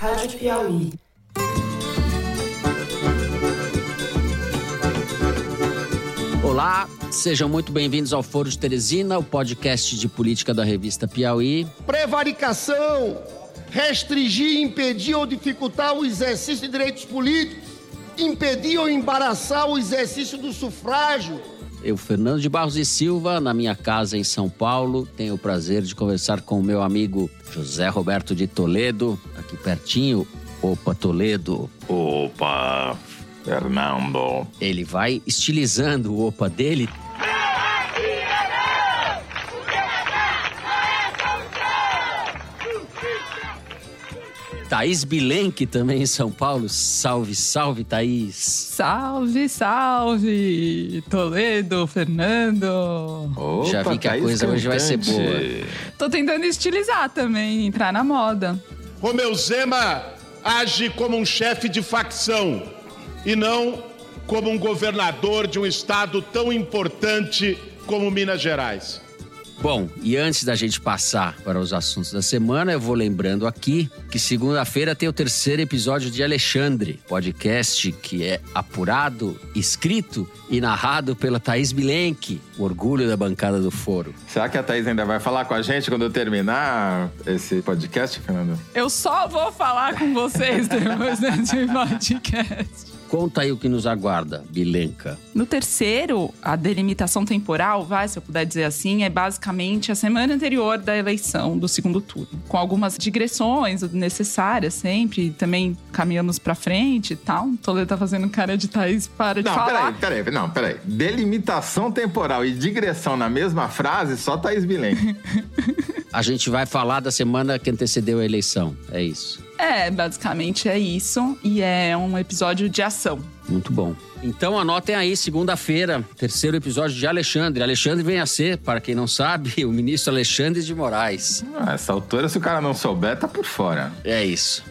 Rádio Piauí. Olá, sejam muito bem-vindos ao Foro de Teresina, o podcast de política da revista Piauí. Prevaricação, restringir, impedir ou dificultar o exercício de direitos políticos, impedir ou embaraçar o exercício do sufrágio. Eu, Fernando de Barros e Silva, na minha casa em São Paulo, tenho o prazer de conversar com o meu amigo José Roberto de Toledo, aqui pertinho. Opa, Toledo. Opa, Fernando. Ele vai estilizando o opa dele Thaís Bilenque também em São Paulo. Salve, salve, Thaís. Salve, salve! Toledo, Fernando. Opa, Já vi que a Thaís coisa hoje vai ser cantante. boa. Tô tentando estilizar também, entrar na moda. Romeu Zema age como um chefe de facção e não como um governador de um estado tão importante como Minas Gerais. Bom, e antes da gente passar para os assuntos da semana, eu vou lembrando aqui que segunda-feira tem o terceiro episódio de Alexandre, podcast que é apurado, escrito e narrado pela Thaís Bilenque, o orgulho da bancada do foro. Será que a Thaís ainda vai falar com a gente quando eu terminar esse podcast, Fernando? Eu só vou falar com vocês depois desse podcast. Conta aí o que nos aguarda, Bilenca. No terceiro, a delimitação temporal, vai, se eu puder dizer assim, é basicamente a semana anterior da eleição do segundo turno, com algumas digressões necessárias sempre, também caminhamos pra frente e tal. Toledo tá fazendo cara de Thaís, para de Não, falar. peraí, peraí, não, peraí. Delimitação temporal e digressão na mesma frase, só Thaís Bilen. A gente vai falar da semana que antecedeu a eleição, é isso. É, basicamente é isso. E é um episódio de ação. Muito bom. Então anotem aí, segunda-feira, terceiro episódio de Alexandre. Alexandre vem a ser, para quem não sabe, o ministro Alexandre de Moraes. Ah, essa altura, se o cara não souber, tá por fora. É isso.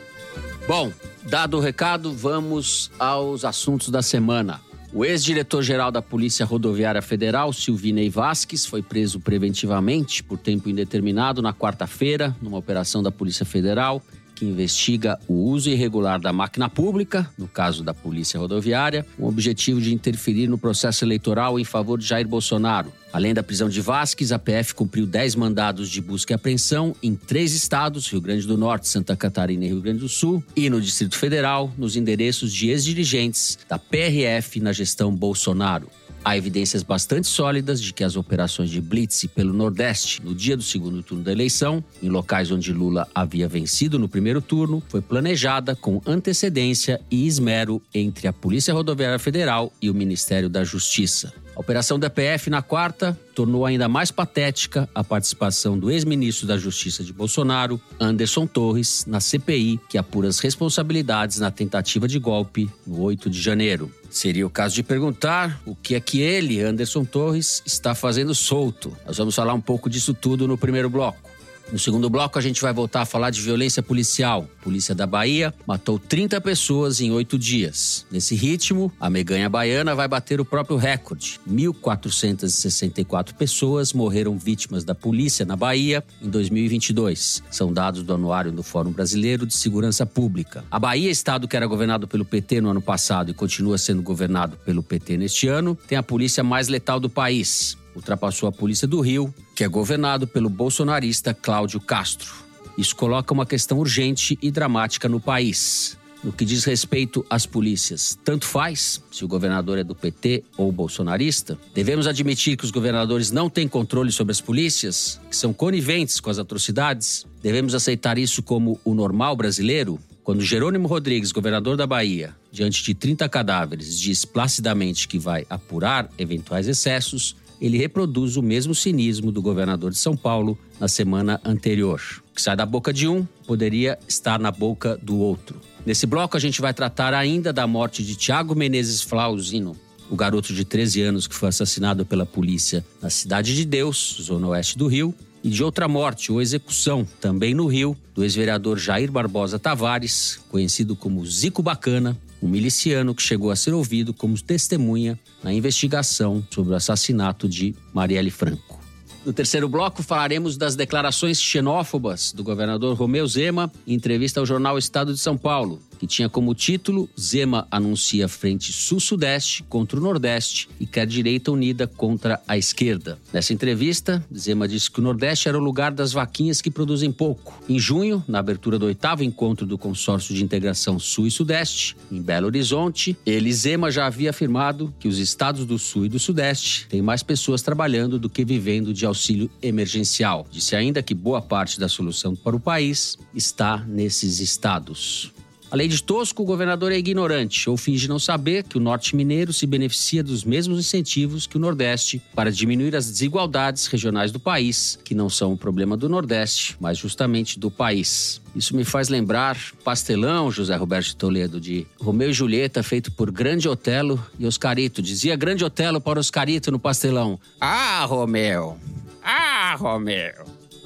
Bom, dado o recado, vamos aos assuntos da semana. O ex-diretor-geral da Polícia Rodoviária Federal, Silvinei Vasques, foi preso preventivamente por tempo indeterminado na quarta-feira, numa operação da Polícia Federal que investiga o uso irregular da máquina pública, no caso da Polícia Rodoviária, com o objetivo de interferir no processo eleitoral em favor de Jair Bolsonaro. Além da prisão de Vasques, a PF cumpriu 10 mandados de busca e apreensão em três estados, Rio Grande do Norte, Santa Catarina e Rio Grande do Sul, e no Distrito Federal, nos endereços de ex-dirigentes da PRF na gestão Bolsonaro. Há evidências bastante sólidas de que as operações de blitz pelo Nordeste no dia do segundo turno da eleição, em locais onde Lula havia vencido no primeiro turno, foi planejada com antecedência e esmero entre a Polícia Rodoviária Federal e o Ministério da Justiça. A operação da PF na quarta tornou ainda mais patética a participação do ex-ministro da Justiça de Bolsonaro, Anderson Torres, na CPI que apura as responsabilidades na tentativa de golpe no 8 de janeiro. Seria o caso de perguntar o que é que ele, Anderson Torres, está fazendo solto. Nós vamos falar um pouco disso tudo no primeiro bloco. No segundo bloco, a gente vai voltar a falar de violência policial. Polícia da Bahia matou 30 pessoas em oito dias. Nesse ritmo, a meganha baiana vai bater o próprio recorde. 1.464 pessoas morreram vítimas da polícia na Bahia em 2022. São dados do Anuário do Fórum Brasileiro de Segurança Pública. A Bahia, estado que era governado pelo PT no ano passado e continua sendo governado pelo PT neste ano, tem a polícia mais letal do país ultrapassou a Polícia do Rio, que é governado pelo bolsonarista Cláudio Castro. Isso coloca uma questão urgente e dramática no país. No que diz respeito às polícias, tanto faz se o governador é do PT ou bolsonarista. Devemos admitir que os governadores não têm controle sobre as polícias, que são coniventes com as atrocidades. Devemos aceitar isso como o normal brasileiro? Quando Jerônimo Rodrigues, governador da Bahia, diante de 30 cadáveres, diz placidamente que vai apurar eventuais excessos, ele reproduz o mesmo cinismo do governador de São Paulo na semana anterior. O que sai da boca de um poderia estar na boca do outro. Nesse bloco, a gente vai tratar ainda da morte de Tiago Menezes Flauzino, o garoto de 13 anos que foi assassinado pela polícia na Cidade de Deus, zona oeste do Rio, e de outra morte ou execução, também no Rio, do ex-vereador Jair Barbosa Tavares, conhecido como Zico Bacana, um miliciano que chegou a ser ouvido como testemunha na investigação sobre o assassinato de Marielle Franco. No terceiro bloco, falaremos das declarações xenófobas do governador Romeu Zema em entrevista ao jornal Estado de São Paulo, que tinha como título Zema anuncia frente sul-sudeste contra o nordeste e quer direita unida contra a esquerda. Nessa entrevista, Zema disse que o nordeste era o lugar das vaquinhas que produzem pouco. Em junho, na abertura do oitavo encontro do Consórcio de Integração Sul e Sudeste, em Belo Horizonte, ele, Zema, já havia afirmado que os estados do Sul e do Sudeste têm mais pessoas trabalhando do que vivendo de auxílio emergencial. Disse ainda que boa parte da solução para o país está nesses estados. Além de tosco, o governador é ignorante ou finge não saber que o norte mineiro se beneficia dos mesmos incentivos que o nordeste para diminuir as desigualdades regionais do país, que não são um problema do nordeste, mas justamente do país. Isso me faz lembrar Pastelão, José Roberto Toledo, de Romeu e Julieta, feito por Grande Otelo e Oscarito. Dizia Grande Otelo para Oscarito no Pastelão: Ah, Romeu! Ah, Romeu!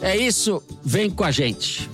É isso, vem com a gente.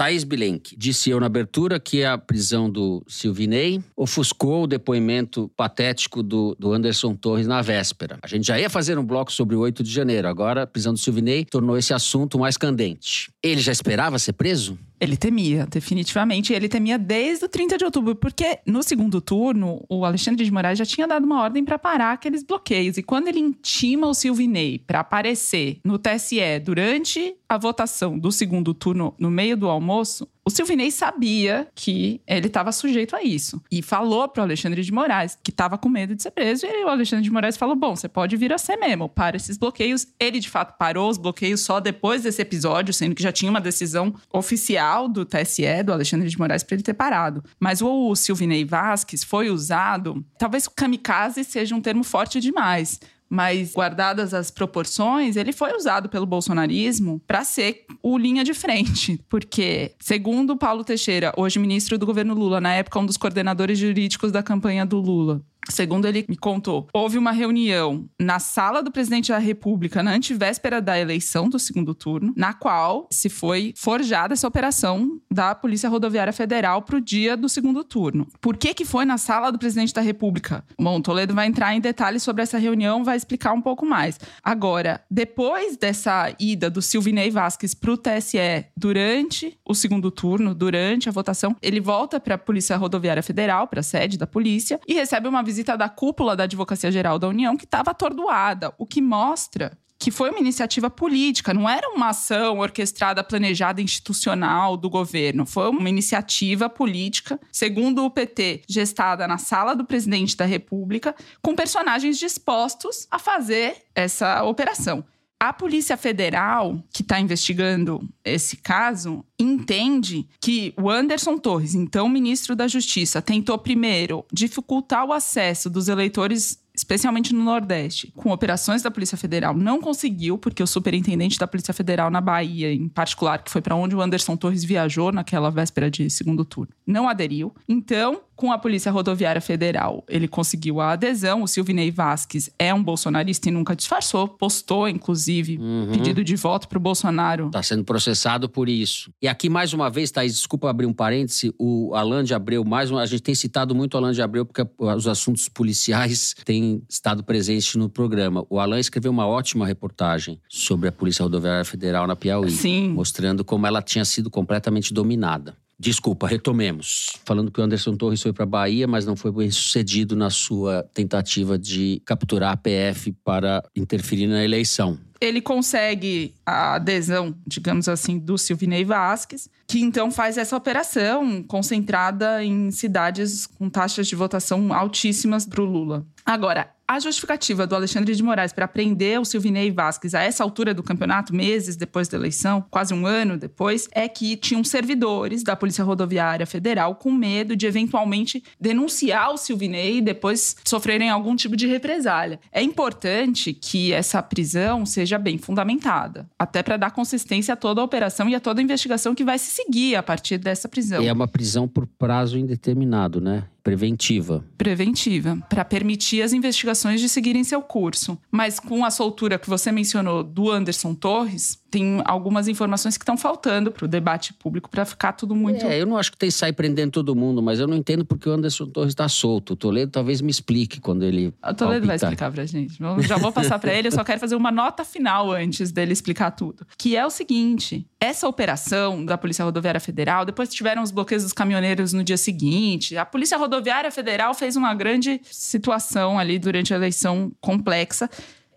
Thaís Bilenque disse eu na abertura que a prisão do Silvinei ofuscou o depoimento patético do, do Anderson Torres na véspera. A gente já ia fazer um bloco sobre o 8 de janeiro, agora a prisão do Silvinei tornou esse assunto mais candente. Ele já esperava ser preso? Ele temia, definitivamente. Ele temia desde o 30 de outubro, porque no segundo turno, o Alexandre de Moraes já tinha dado uma ordem para parar aqueles bloqueios. E quando ele intima o Silvinei para aparecer no TSE durante a votação do segundo turno, no meio do almoço, o Silvinei sabia que ele estava sujeito a isso. E falou para o Alexandre de Moraes que estava com medo de ser preso. E o Alexandre de Moraes falou: bom, você pode vir a ser mesmo, para esses bloqueios. Ele, de fato, parou os bloqueios só depois desse episódio, sendo que já tinha uma decisão oficial do TSE, do Alexandre de Moraes, para ele ter parado. Mas o Silvinei Vasques foi usado, talvez kamikaze seja um termo forte demais mas guardadas as proporções, ele foi usado pelo bolsonarismo para ser o linha de frente, porque segundo Paulo Teixeira, hoje ministro do governo Lula, na época um dos coordenadores jurídicos da campanha do Lula, Segundo ele me contou, houve uma reunião na sala do presidente da República na antivéspera da eleição do segundo turno, na qual se foi forjada essa operação da Polícia Rodoviária Federal para o dia do segundo turno. Por que, que foi na sala do presidente da República? Bom, Toledo vai entrar em detalhes sobre essa reunião, vai explicar um pouco mais. Agora, depois dessa ida do Silvinei Vasquez para o TSE durante o segundo turno, durante a votação, ele volta para a Polícia Rodoviária Federal, para a sede da polícia, e recebe uma visita da cúpula da Advocacia Geral da União que estava atordoada, o que mostra que foi uma iniciativa política, não era uma ação orquestrada, planejada, institucional do governo. Foi uma iniciativa política, segundo o PT, gestada na sala do presidente da República, com personagens dispostos a fazer essa operação. A Polícia Federal, que está investigando esse caso, entende que o Anderson Torres, então ministro da Justiça, tentou primeiro dificultar o acesso dos eleitores especialmente no Nordeste, com operações da Polícia Federal, não conseguiu, porque o superintendente da Polícia Federal na Bahia, em particular, que foi para onde o Anderson Torres viajou naquela véspera de segundo turno, não aderiu. Então, com a Polícia Rodoviária Federal, ele conseguiu a adesão. O Silvinei Vasques é um bolsonarista e nunca disfarçou. Postou, inclusive, uhum. pedido de voto para o Bolsonaro. Está sendo processado por isso. E aqui, mais uma vez, Thaís, desculpa abrir um parêntese, o Alain de Abreu, mais uma, a gente tem citado muito o Alain de Abreu porque os assuntos policiais têm estado presentes no programa. O Alain escreveu uma ótima reportagem sobre a Polícia Rodoviária Federal na Piauí. Sim. Mostrando como ela tinha sido completamente dominada. Desculpa, retomemos. Falando que o Anderson Torres foi para a Bahia, mas não foi bem sucedido na sua tentativa de capturar a PF para interferir na eleição. Ele consegue a adesão, digamos assim, do Silvinei Vasques, que então faz essa operação concentrada em cidades com taxas de votação altíssimas para o Lula. Agora, a justificativa do Alexandre de Moraes para prender o Silvinei Vasquez a essa altura do campeonato, meses depois da eleição, quase um ano depois, é que tinham servidores da Polícia Rodoviária Federal com medo de eventualmente denunciar o Silvinei e depois sofrerem algum tipo de represália. É importante que essa prisão seja bem fundamentada, até para dar consistência a toda a operação e a toda a investigação que vai se seguir a partir dessa prisão. E é uma prisão por prazo indeterminado, né? Preventiva. Preventiva, para permitir as investigações de seguirem seu curso. Mas com a soltura que você mencionou do Anderson Torres, tem algumas informações que estão faltando para o debate público para ficar tudo muito. É, eu não acho que tem que sair prendendo todo mundo, mas eu não entendo porque o Anderson Torres está solto. O Toledo talvez me explique quando ele. O Toledo vai palpitar. explicar pra gente. Eu já vou passar para ele, eu só quero fazer uma nota final antes dele explicar tudo. Que é o seguinte: essa operação da Polícia Rodoviária Federal, depois tiveram os bloqueios dos caminhoneiros no dia seguinte. A Polícia Rodoviária Federal fez uma grande situação ali durante a eleição complexa.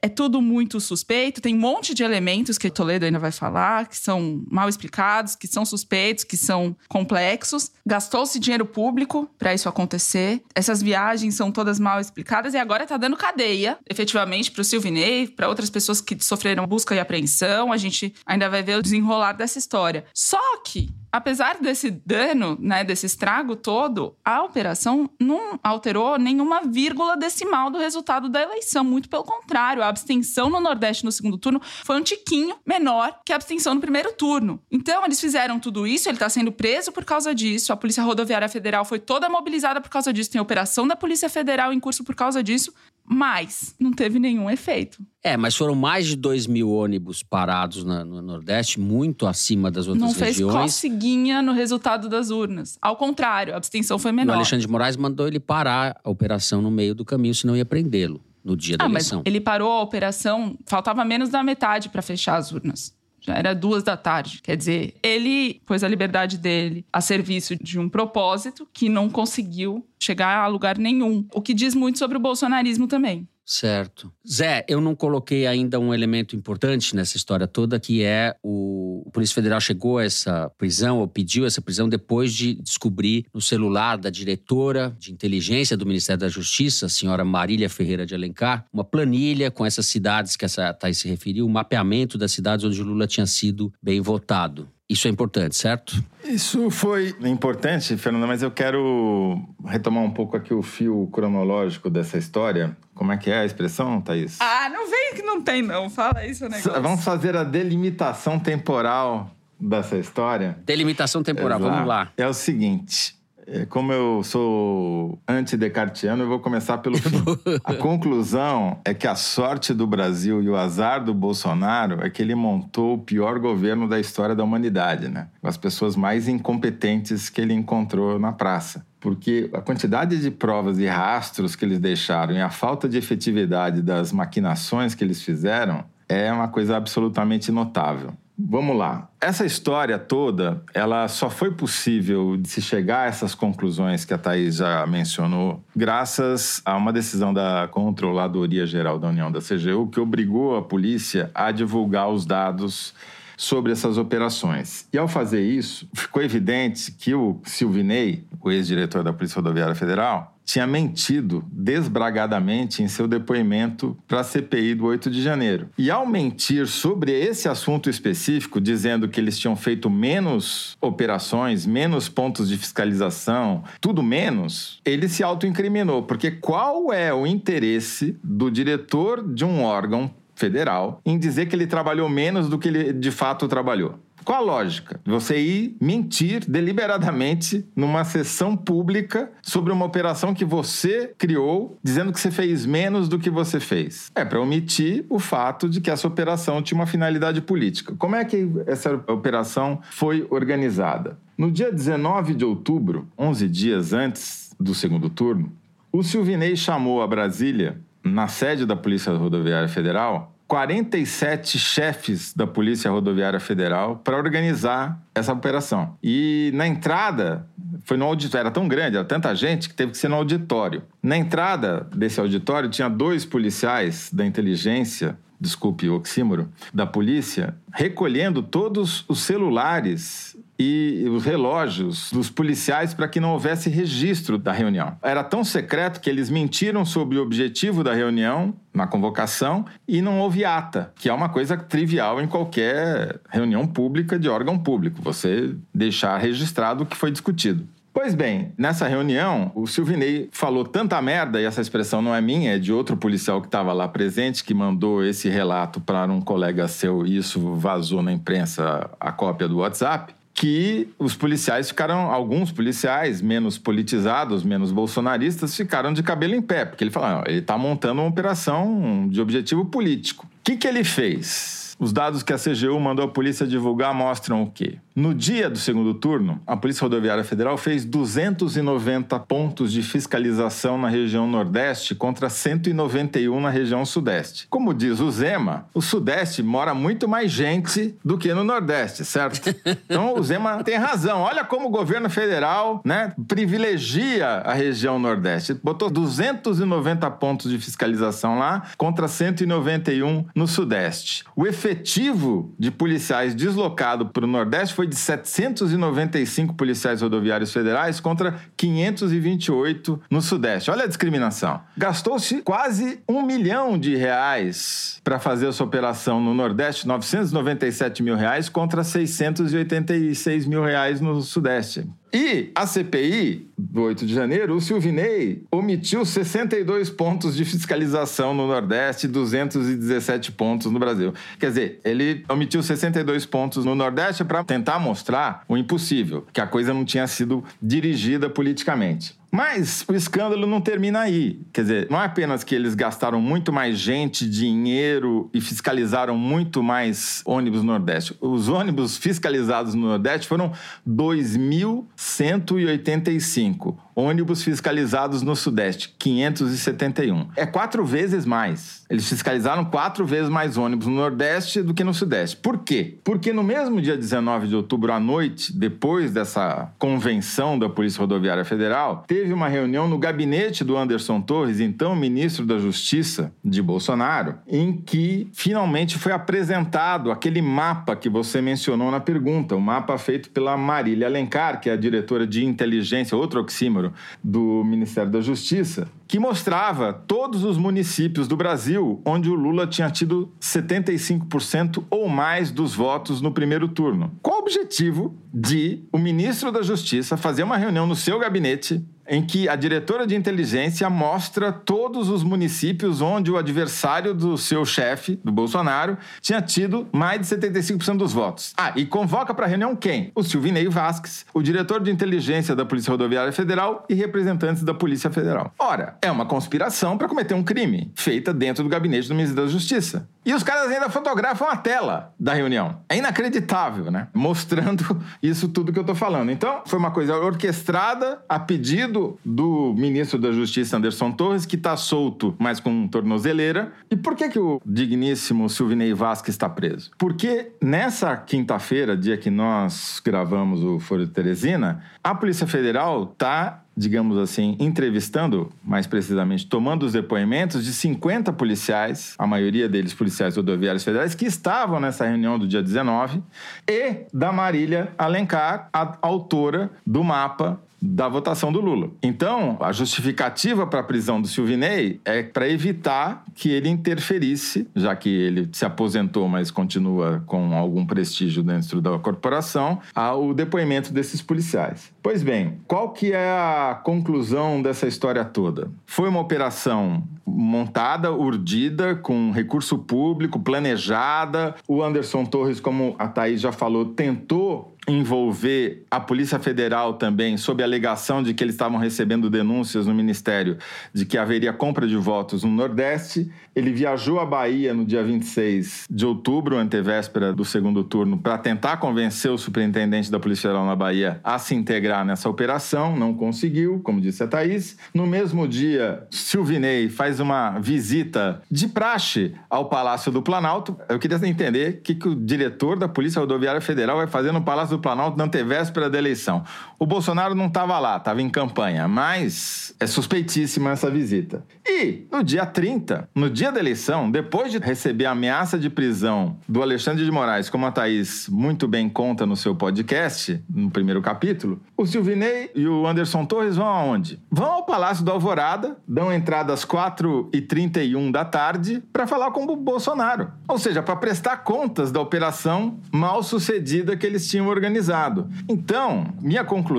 É tudo muito suspeito, tem um monte de elementos que Toledo ainda vai falar, que são mal explicados, que são suspeitos, que são complexos. Gastou-se dinheiro público para isso acontecer. Essas viagens são todas mal explicadas e agora está dando cadeia, efetivamente, para o Silvinei, para outras pessoas que sofreram busca e apreensão. A gente ainda vai ver o desenrolar dessa história. Só que apesar desse dano, né, desse estrago todo, a operação não alterou nenhuma vírgula decimal do resultado da eleição. Muito pelo contrário, a abstenção no Nordeste no segundo turno foi um tiquinho menor que a abstenção no primeiro turno. Então, eles fizeram tudo isso, ele está sendo preso por causa disso, a Polícia Rodoviária Federal foi toda mobilizada por causa disso, tem operação da Polícia Federal em curso por causa disso, mas não teve nenhum efeito. É, mas foram mais de 2 mil ônibus parados na- no Nordeste, muito acima das outras não fez regiões. coceguinha no resultado das urnas. Ao contrário, a abstenção foi O menor. Alexandre de Moraes mandou ele parar a operação no meio do caminho, senão ia prendê-lo no dia da Ah, mas eleição. ele parou a operação, faltava menos da metade para fechar as urnas. Já era duas da tarde. Quer dizer, ele pôs a liberdade dele a serviço de um propósito que não conseguiu chegar a lugar nenhum. O que diz muito sobre o bolsonarismo também. Certo. Zé, eu não coloquei ainda um elemento importante nessa história toda, que é o, o Polícia Federal chegou a essa prisão, ou pediu essa prisão, depois de descobrir no celular da diretora de inteligência do Ministério da Justiça, a senhora Marília Ferreira de Alencar, uma planilha com essas cidades que essa Thaís se referiu, um mapeamento das cidades onde o Lula tinha sido bem votado. Isso é importante, certo? Isso foi importante, Fernanda, mas eu quero retomar um pouco aqui o fio cronológico dessa história. Como é que é a expressão, Thaís? Ah, não vem que não tem, não. Fala isso, negócio. Vamos fazer a delimitação temporal dessa história. Delimitação temporal, Exato. vamos lá. É o seguinte. É, Como eu sou anti-decartiano, eu vou começar pelo fim. A conclusão é que a sorte do Brasil e o azar do Bolsonaro é que ele montou o pior governo da história da humanidade, né? Com as pessoas mais incompetentes que ele encontrou na praça. Porque a quantidade de provas e rastros que eles deixaram e a falta de efetividade das maquinações que eles fizeram é uma coisa absolutamente notável. Vamos lá. Essa história toda, ela só foi possível de se chegar a essas conclusões que a Thaís já mencionou, graças a uma decisão da Controladoria Geral da União da CGU, que obrigou a polícia a divulgar os dados sobre essas operações. E ao fazer isso, ficou evidente que o Silvinei, o ex-diretor da Polícia Rodoviária Federal, tinha mentido desbragadamente em seu depoimento para a CPI do 8 de janeiro. E ao mentir sobre esse assunto específico, dizendo que eles tinham feito menos operações, menos pontos de fiscalização, tudo menos, ele se autoincriminou. Porque qual é o interesse do diretor de um órgão federal em dizer que ele trabalhou menos do que ele de fato trabalhou. Qual a lógica? Você ir mentir deliberadamente numa sessão pública sobre uma operação que você criou, dizendo que você fez menos do que você fez. É para omitir o fato de que essa operação tinha uma finalidade política. Como é que essa operação foi organizada? No dia 19 de outubro, 11 dias antes do segundo turno, o Silvinei chamou a Brasília, na sede da Polícia Rodoviária Federal, 47 chefes da Polícia Rodoviária Federal para organizar essa operação. E na entrada, foi no auditório, era tão grande, era tanta gente que teve que ser no auditório. Na entrada desse auditório tinha dois policiais da inteligência desculpe o oxímoro, da polícia, recolhendo todos os celulares e os relógios dos policiais para que não houvesse registro da reunião. Era tão secreto que eles mentiram sobre o objetivo da reunião na convocação e não houve ata, que é uma coisa trivial em qualquer reunião pública de órgão público, você deixar registrado o que foi discutido. Pois bem, nessa reunião, o Silvinei falou tanta merda, e essa expressão não é minha, é de outro policial que estava lá presente, que mandou esse relato para um colega seu, e isso vazou na imprensa a cópia do WhatsApp, que os policiais ficaram, alguns policiais menos politizados, menos bolsonaristas, ficaram de cabelo em pé, porque ele falou, ele está montando uma operação de objetivo político. O que, que ele fez? Os dados que a CGU mandou a polícia divulgar mostram o quê? No dia do segundo turno, a Polícia Rodoviária Federal fez 290 pontos de fiscalização na região Nordeste contra 191 na região Sudeste. Como diz o Zema, o Sudeste mora muito mais gente do que no Nordeste, certo? Então o Zema tem razão. Olha como o governo federal né, privilegia a região Nordeste. Botou 290 pontos de fiscalização lá contra 191 no Sudeste. O efetivo de policiais deslocado para o Nordeste foi de 795 policiais rodoviários federais contra 528 no Sudeste. Olha a discriminação. Gastou-se quase um milhão de reais para fazer essa operação no Nordeste, 997 mil reais contra 686 mil reais no Sudeste. E a CPI do 8 de janeiro, o Silvinei omitiu 62 pontos de fiscalização no Nordeste e 217 pontos no Brasil. Quer dizer, ele omitiu 62 pontos no Nordeste para tentar mostrar o impossível, que a coisa não tinha sido dirigida politicamente. Mas o escândalo não termina aí. Quer dizer, não é apenas que eles gastaram muito mais gente, dinheiro e fiscalizaram muito mais ônibus no Nordeste. Os ônibus fiscalizados no Nordeste foram 2.185 ônibus fiscalizados no Sudeste, 571. É quatro vezes mais. Eles fiscalizaram quatro vezes mais ônibus no Nordeste do que no Sudeste. Por quê? Porque no mesmo dia 19 de outubro à noite, depois dessa convenção da Polícia Rodoviária Federal, teve uma reunião no gabinete do Anderson Torres, então ministro da Justiça de Bolsonaro, em que finalmente foi apresentado aquele mapa que você mencionou na pergunta, o mapa feito pela Marília Alencar, que é a diretora de inteligência, outro oxímoro, do Ministério da Justiça, que mostrava todos os municípios do Brasil onde o Lula tinha tido 75% ou mais dos votos no primeiro turno. Qual o objetivo de o ministro da Justiça fazer uma reunião no seu gabinete em que a diretora de inteligência mostra todos os municípios onde o adversário do seu chefe, do Bolsonaro, tinha tido mais de 75% dos votos. Ah, e convoca para reunião quem? O Silvinei Vasques, o diretor de inteligência da Polícia Rodoviária Federal e representantes da Polícia Federal. Ora, é uma conspiração para cometer um crime, feita dentro do gabinete do Ministério da Justiça. E os caras ainda fotografam a tela da reunião. É inacreditável, né? Mostrando isso tudo que eu tô falando. Então, foi uma coisa orquestrada a pedido do ministro da Justiça, Anderson Torres, que tá solto, mas com tornozeleira. E por que, que o digníssimo Silvinei Vasquez está preso? Porque nessa quinta-feira, dia que nós gravamos o Foro de Teresina, a Polícia Federal tá digamos assim, entrevistando, mais precisamente, tomando os depoimentos de 50 policiais, a maioria deles policiais rodoviários federais, que estavam nessa reunião do dia 19, e da Marília Alencar, a autora do mapa da votação do Lula. Então, a justificativa para a prisão do Silvinei é para evitar que ele interferisse, já que ele se aposentou, mas continua com algum prestígio dentro da corporação, ao depoimento desses policiais. Pois bem, qual que é a conclusão dessa história toda? Foi uma operação montada, urdida, com recurso público, planejada. O Anderson Torres, como a Thaís já falou, tentou envolver a Polícia Federal também, sob a alegação de que eles estavam recebendo denúncias no Ministério de que haveria compra de votos no Nordeste. Ele viajou à Bahia no dia 26 de outubro, antevéspera do segundo turno, para tentar convencer o superintendente da Polícia Federal na Bahia a se integrar nessa operação. Não conseguiu, como disse a Thaís. No mesmo dia, Silvinei faz uma visita de praxe ao Palácio do Planalto. Eu queria entender o que, que o diretor da Polícia Rodoviária Federal vai fazer no Palácio do Planalto na antevéspera da eleição. O Bolsonaro não estava lá, estava em campanha, mas é suspeitíssima essa visita. E no dia 30, no dia da eleição, depois de receber a ameaça de prisão do Alexandre de Moraes, como a Thaís muito bem conta no seu podcast, no primeiro capítulo, o Silvinei e o Anderson Torres vão aonde? Vão ao Palácio do Alvorada, dão entrada às 4h31 da tarde para falar com o Bolsonaro. Ou seja, para prestar contas da operação mal sucedida que eles tinham organizado. Então, minha conclusão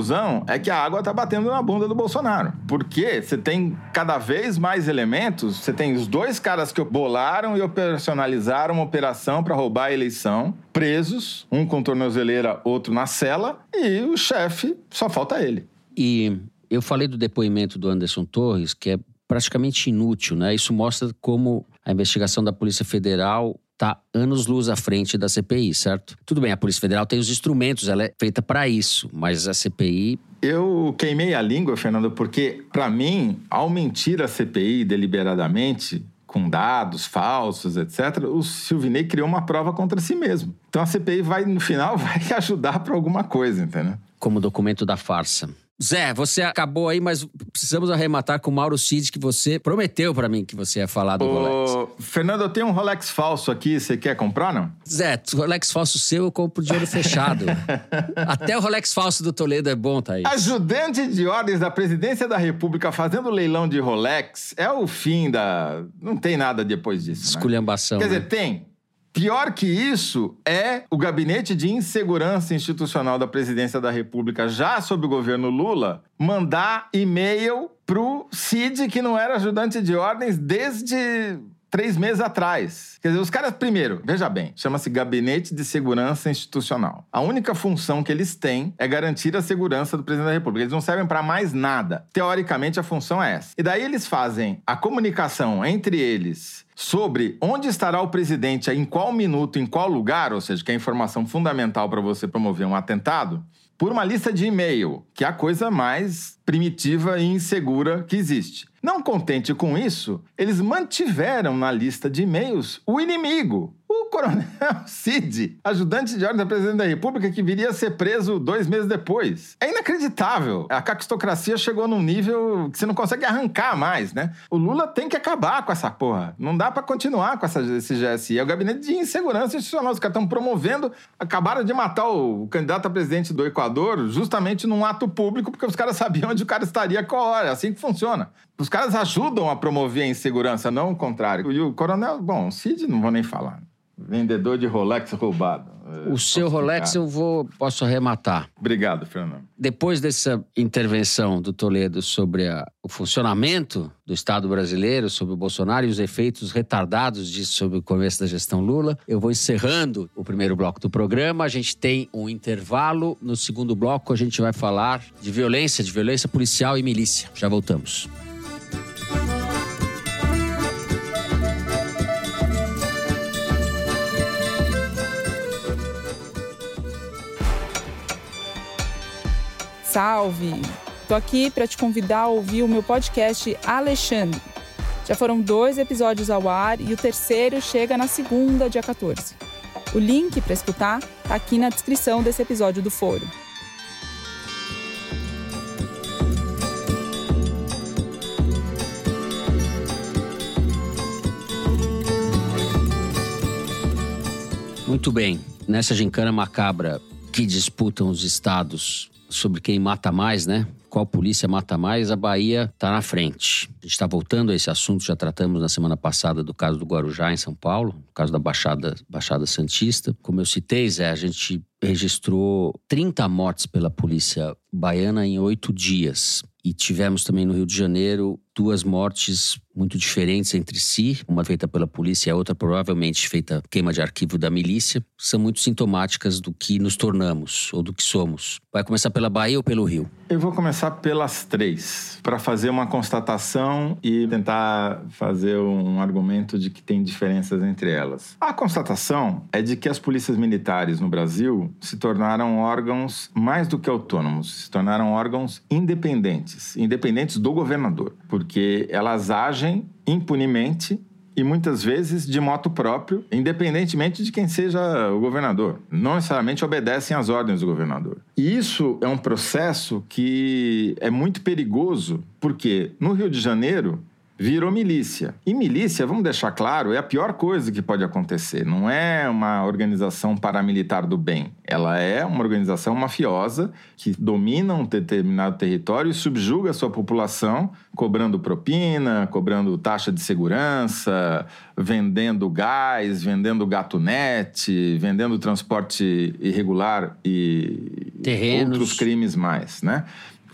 é que a água está batendo na bunda do Bolsonaro. Porque você tem cada vez mais elementos, você tem os dois caras que bolaram e operacionalizaram uma operação para roubar a eleição, presos, um com tornozeleira, outro na cela, e o chefe só falta ele. E eu falei do depoimento do Anderson Torres, que é praticamente inútil, né? Isso mostra como a investigação da Polícia Federal está anos-luz à frente da CPI, certo? Tudo bem, a Polícia Federal tem os instrumentos, ela é feita para isso, mas a CPI. Eu queimei a língua, Fernando, porque, para mim, ao mentir a CPI deliberadamente, com dados falsos, etc., o Silvinei criou uma prova contra si mesmo. Então a CPI vai, no final, vai ajudar para alguma coisa, entendeu? Como documento da farsa. Zé, você acabou aí, mas precisamos arrematar com o Mauro Cid, que você prometeu para mim que você ia falar do Ô, Rolex. Fernando, eu tenho um Rolex falso aqui, você quer comprar, não? Zé, Rolex falso seu eu compro de olho fechado. Até o Rolex falso do Toledo é bom, Thaís. Ajudante de ordens da presidência da República fazendo leilão de Rolex é o fim da... Não tem nada depois disso, né? Esculhambação. Quer né? dizer, tem, Pior que isso é o Gabinete de Insegurança Institucional da Presidência da República, já sob o governo Lula, mandar e-mail pro CID, que não era ajudante de ordens desde três meses atrás. Quer dizer, os caras, primeiro, veja bem, chama-se Gabinete de Segurança Institucional. A única função que eles têm é garantir a segurança do presidente da República. Eles não servem para mais nada. Teoricamente, a função é essa. E daí eles fazem a comunicação entre eles sobre onde estará o presidente, em qual minuto, em qual lugar, ou seja, que é a informação fundamental para você promover um atentado, por uma lista de e-mail, que é a coisa mais primitiva e insegura que existe. Não contente com isso, eles mantiveram na lista de e-mails o inimigo, o coronel Cid, ajudante de ordem da presidente da República, que viria a ser preso dois meses depois. É inacreditável. A caquistocracia chegou num nível que você não consegue arrancar mais, né? O Lula tem que acabar com essa porra. Não dá para continuar com essa, esse GSI. É o gabinete de insegurança institucional. Os caras estão promovendo, acabaram de matar o, o candidato a presidente do Equador justamente num ato público, porque os caras sabiam onde o cara estaria qual hora. É assim que funciona. Os caras ajudam a promover a insegurança, não o contrário. E o coronel, bom, o Cid não vou nem falar. Vendedor de Rolex roubado. É, o seu Rolex eu vou posso arrematar. Obrigado, Fernando. Depois dessa intervenção do Toledo sobre a, o funcionamento do Estado brasileiro, sobre o Bolsonaro e os efeitos retardados disso sobre o começo da gestão Lula, eu vou encerrando o primeiro bloco do programa. A gente tem um intervalo. No segundo bloco, a gente vai falar de violência, de violência policial e milícia. Já voltamos. Salve! Tô aqui para te convidar a ouvir o meu podcast Alexandre. Já foram dois episódios ao ar e o terceiro chega na segunda, dia 14. O link para escutar tá aqui na descrição desse episódio do Foro. Muito bem. Nessa gincana macabra que disputam os estados sobre quem mata mais, né? Qual polícia mata mais, a Bahia está na frente. A gente está voltando a esse assunto, já tratamos na semana passada do caso do Guarujá, em São Paulo, no caso da Baixada, Baixada Santista. Como eu citei, Zé, a gente registrou 30 mortes pela polícia baiana em oito dias. E tivemos também no Rio de Janeiro duas mortes muito diferentes entre si, uma feita pela polícia e a outra provavelmente feita queima de arquivo da milícia, são muito sintomáticas do que nos tornamos ou do que somos. Vai começar pela Bahia ou pelo Rio? Eu vou começar pelas três, para fazer uma constatação e tentar fazer um argumento de que tem diferenças entre elas. A constatação é de que as polícias militares no Brasil se tornaram órgãos mais do que autônomos, se tornaram órgãos independentes, independentes do governador, porque elas agem impunemente e muitas vezes de moto próprio, independentemente de quem seja o governador. Não necessariamente obedecem às ordens do governador. E isso é um processo que é muito perigoso, porque no Rio de Janeiro virou milícia. E milícia, vamos deixar claro, é a pior coisa que pode acontecer. Não é uma organização paramilitar do bem. Ela é uma organização mafiosa que domina um determinado território e subjuga a sua população, cobrando propina, cobrando taxa de segurança, vendendo gás, vendendo gatunete, vendendo transporte irregular e Terrenos. outros crimes mais, né?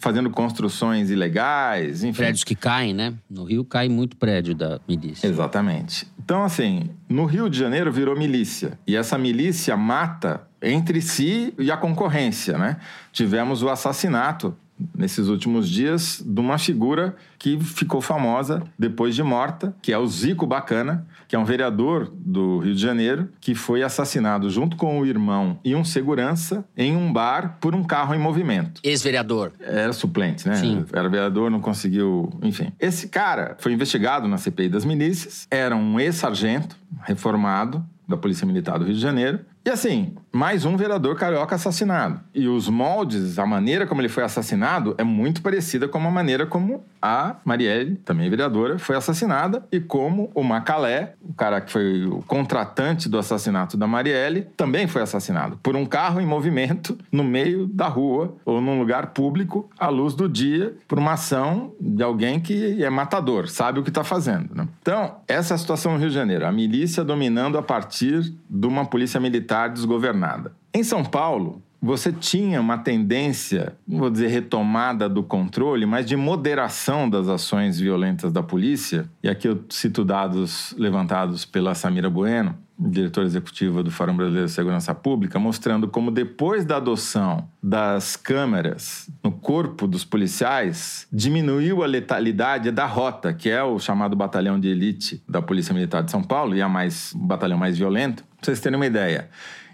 Fazendo construções ilegais, enfim. Prédios que caem, né? No Rio cai muito prédio da milícia. Exatamente. Então, assim, no Rio de Janeiro virou milícia. E essa milícia mata entre si e a concorrência, né? Tivemos o assassinato nesses últimos dias, de uma figura que ficou famosa depois de morta, que é o Zico Bacana, que é um vereador do Rio de Janeiro, que foi assassinado junto com o irmão e um segurança em um bar por um carro em movimento. Ex-vereador. Era suplente, né? Sim. Era vereador, não conseguiu. Enfim. Esse cara foi investigado na CPI das milícias, era um ex-sargento reformado da Polícia Militar do Rio de Janeiro. E assim, mais um vereador carioca assassinado. E os moldes, a maneira como ele foi assassinado é muito parecida com a maneira como a Marielle, também vereadora, foi assassinada e como o Macalé, o cara que foi o contratante do assassinato da Marielle, também foi assassinado por um carro em movimento no meio da rua ou num lugar público à luz do dia por uma ação de alguém que é matador, sabe o que está fazendo. Né? Então, essa é a situação no Rio de Janeiro, a milícia dominando a partir de uma polícia militar desgovernada nada. Em São Paulo, você tinha uma tendência, vou dizer retomada do controle, mas de moderação das ações violentas da polícia. E aqui eu cito dados levantados pela Samira Bueno, diretora executiva do Fórum Brasileiro de Segurança Pública, mostrando como depois da adoção das câmeras no corpo dos policiais, diminuiu a letalidade da rota, que é o chamado batalhão de elite da Polícia Militar de São Paulo e a mais batalhão mais violento. Pra vocês terem uma ideia,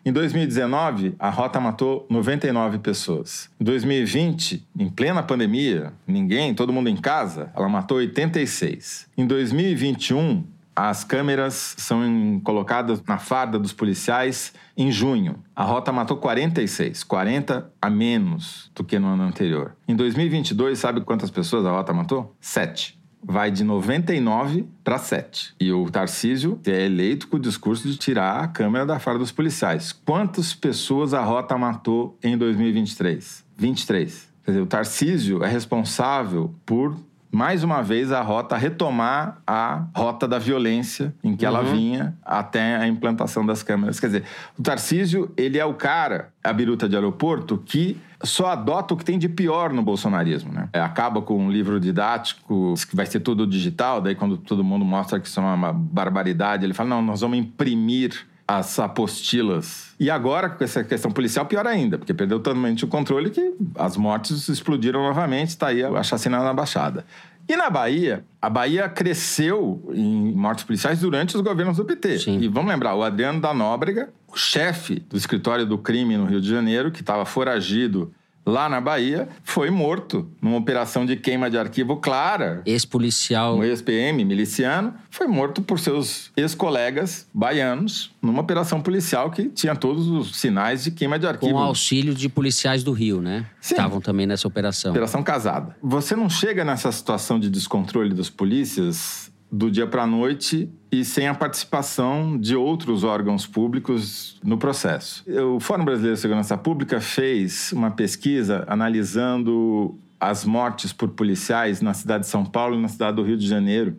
em 2019, a rota matou 99 pessoas. Em 2020, em plena pandemia, ninguém, todo mundo em casa, ela matou 86. Em 2021, as câmeras são colocadas na farda dos policiais em junho. A rota matou 46, 40 a menos do que no ano anterior. Em 2022, sabe quantas pessoas a rota matou? 7 vai de 99 para 7. E o Tarcísio é eleito com o discurso de tirar a câmera da farda dos policiais. Quantas pessoas a rota matou em 2023? 23. Quer dizer, o Tarcísio é responsável por mais uma vez a rota retomar a rota da violência em que uhum. ela vinha até a implantação das câmeras. Quer dizer, o Tarcísio, ele é o cara, a biruta de aeroporto, que só adota o que tem de pior no bolsonarismo, né? É, acaba com um livro didático que vai ser tudo digital, daí quando todo mundo mostra que isso é uma barbaridade, ele fala, não, nós vamos imprimir as apostilas. E agora, com essa questão policial, pior ainda, porque perdeu totalmente o controle que as mortes explodiram novamente, está aí a chacina na Baixada. E na Bahia, a Bahia cresceu em mortes policiais durante os governos do PT. Sim. E vamos lembrar, o Adriano da Nóbrega, o chefe do escritório do crime no Rio de Janeiro, que estava foragido lá na Bahia, foi morto numa operação de queima de arquivo clara. Ex-policial. Um ex-PM miliciano foi morto por seus ex-colegas baianos numa operação policial que tinha todos os sinais de queima de arquivo. Com auxílio de policiais do Rio, né? Sim. Estavam também nessa operação. Operação casada. Você não chega nessa situação de descontrole das polícias do dia para a noite e sem a participação de outros órgãos públicos no processo. O Fórum Brasileiro de Segurança Pública fez uma pesquisa analisando as mortes por policiais na cidade de São Paulo e na cidade do Rio de Janeiro.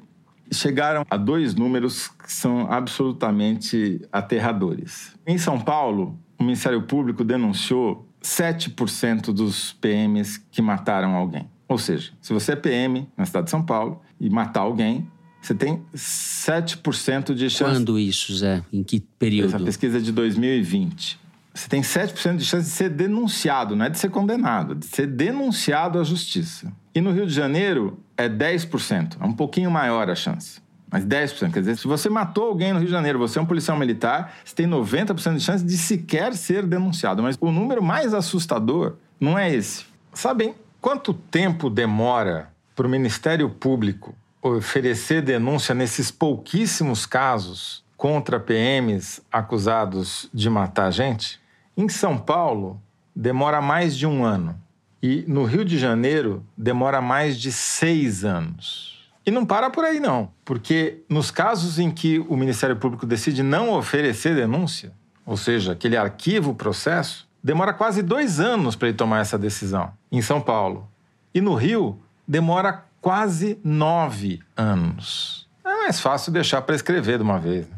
Chegaram a dois números que são absolutamente aterradores. Em São Paulo, o Ministério Público denunciou 7% dos PMs que mataram alguém. Ou seja, se você é PM na cidade de São Paulo e matar alguém, você tem 7% de chance. Quando isso, Zé? Em que período? Essa pesquisa é de 2020. Você tem 7% de chance de ser denunciado, não é de ser condenado, de ser denunciado à justiça. E no Rio de Janeiro é 10%, é um pouquinho maior a chance. Mas 10%. Quer dizer, se você matou alguém no Rio de Janeiro, você é um policial militar, você tem 90% de chance de sequer ser denunciado. Mas o número mais assustador não é esse. Sabem quanto tempo demora para o Ministério Público oferecer denúncia nesses pouquíssimos casos contra PMs acusados de matar gente, em São Paulo demora mais de um ano. E no Rio de Janeiro demora mais de seis anos. E não para por aí, não, porque nos casos em que o Ministério Público decide não oferecer denúncia, ou seja, que ele arquiva o processo, demora quase dois anos para ele tomar essa decisão, em São Paulo. E no Rio, demora quase nove anos. É mais fácil deixar para escrever de uma vez. Né?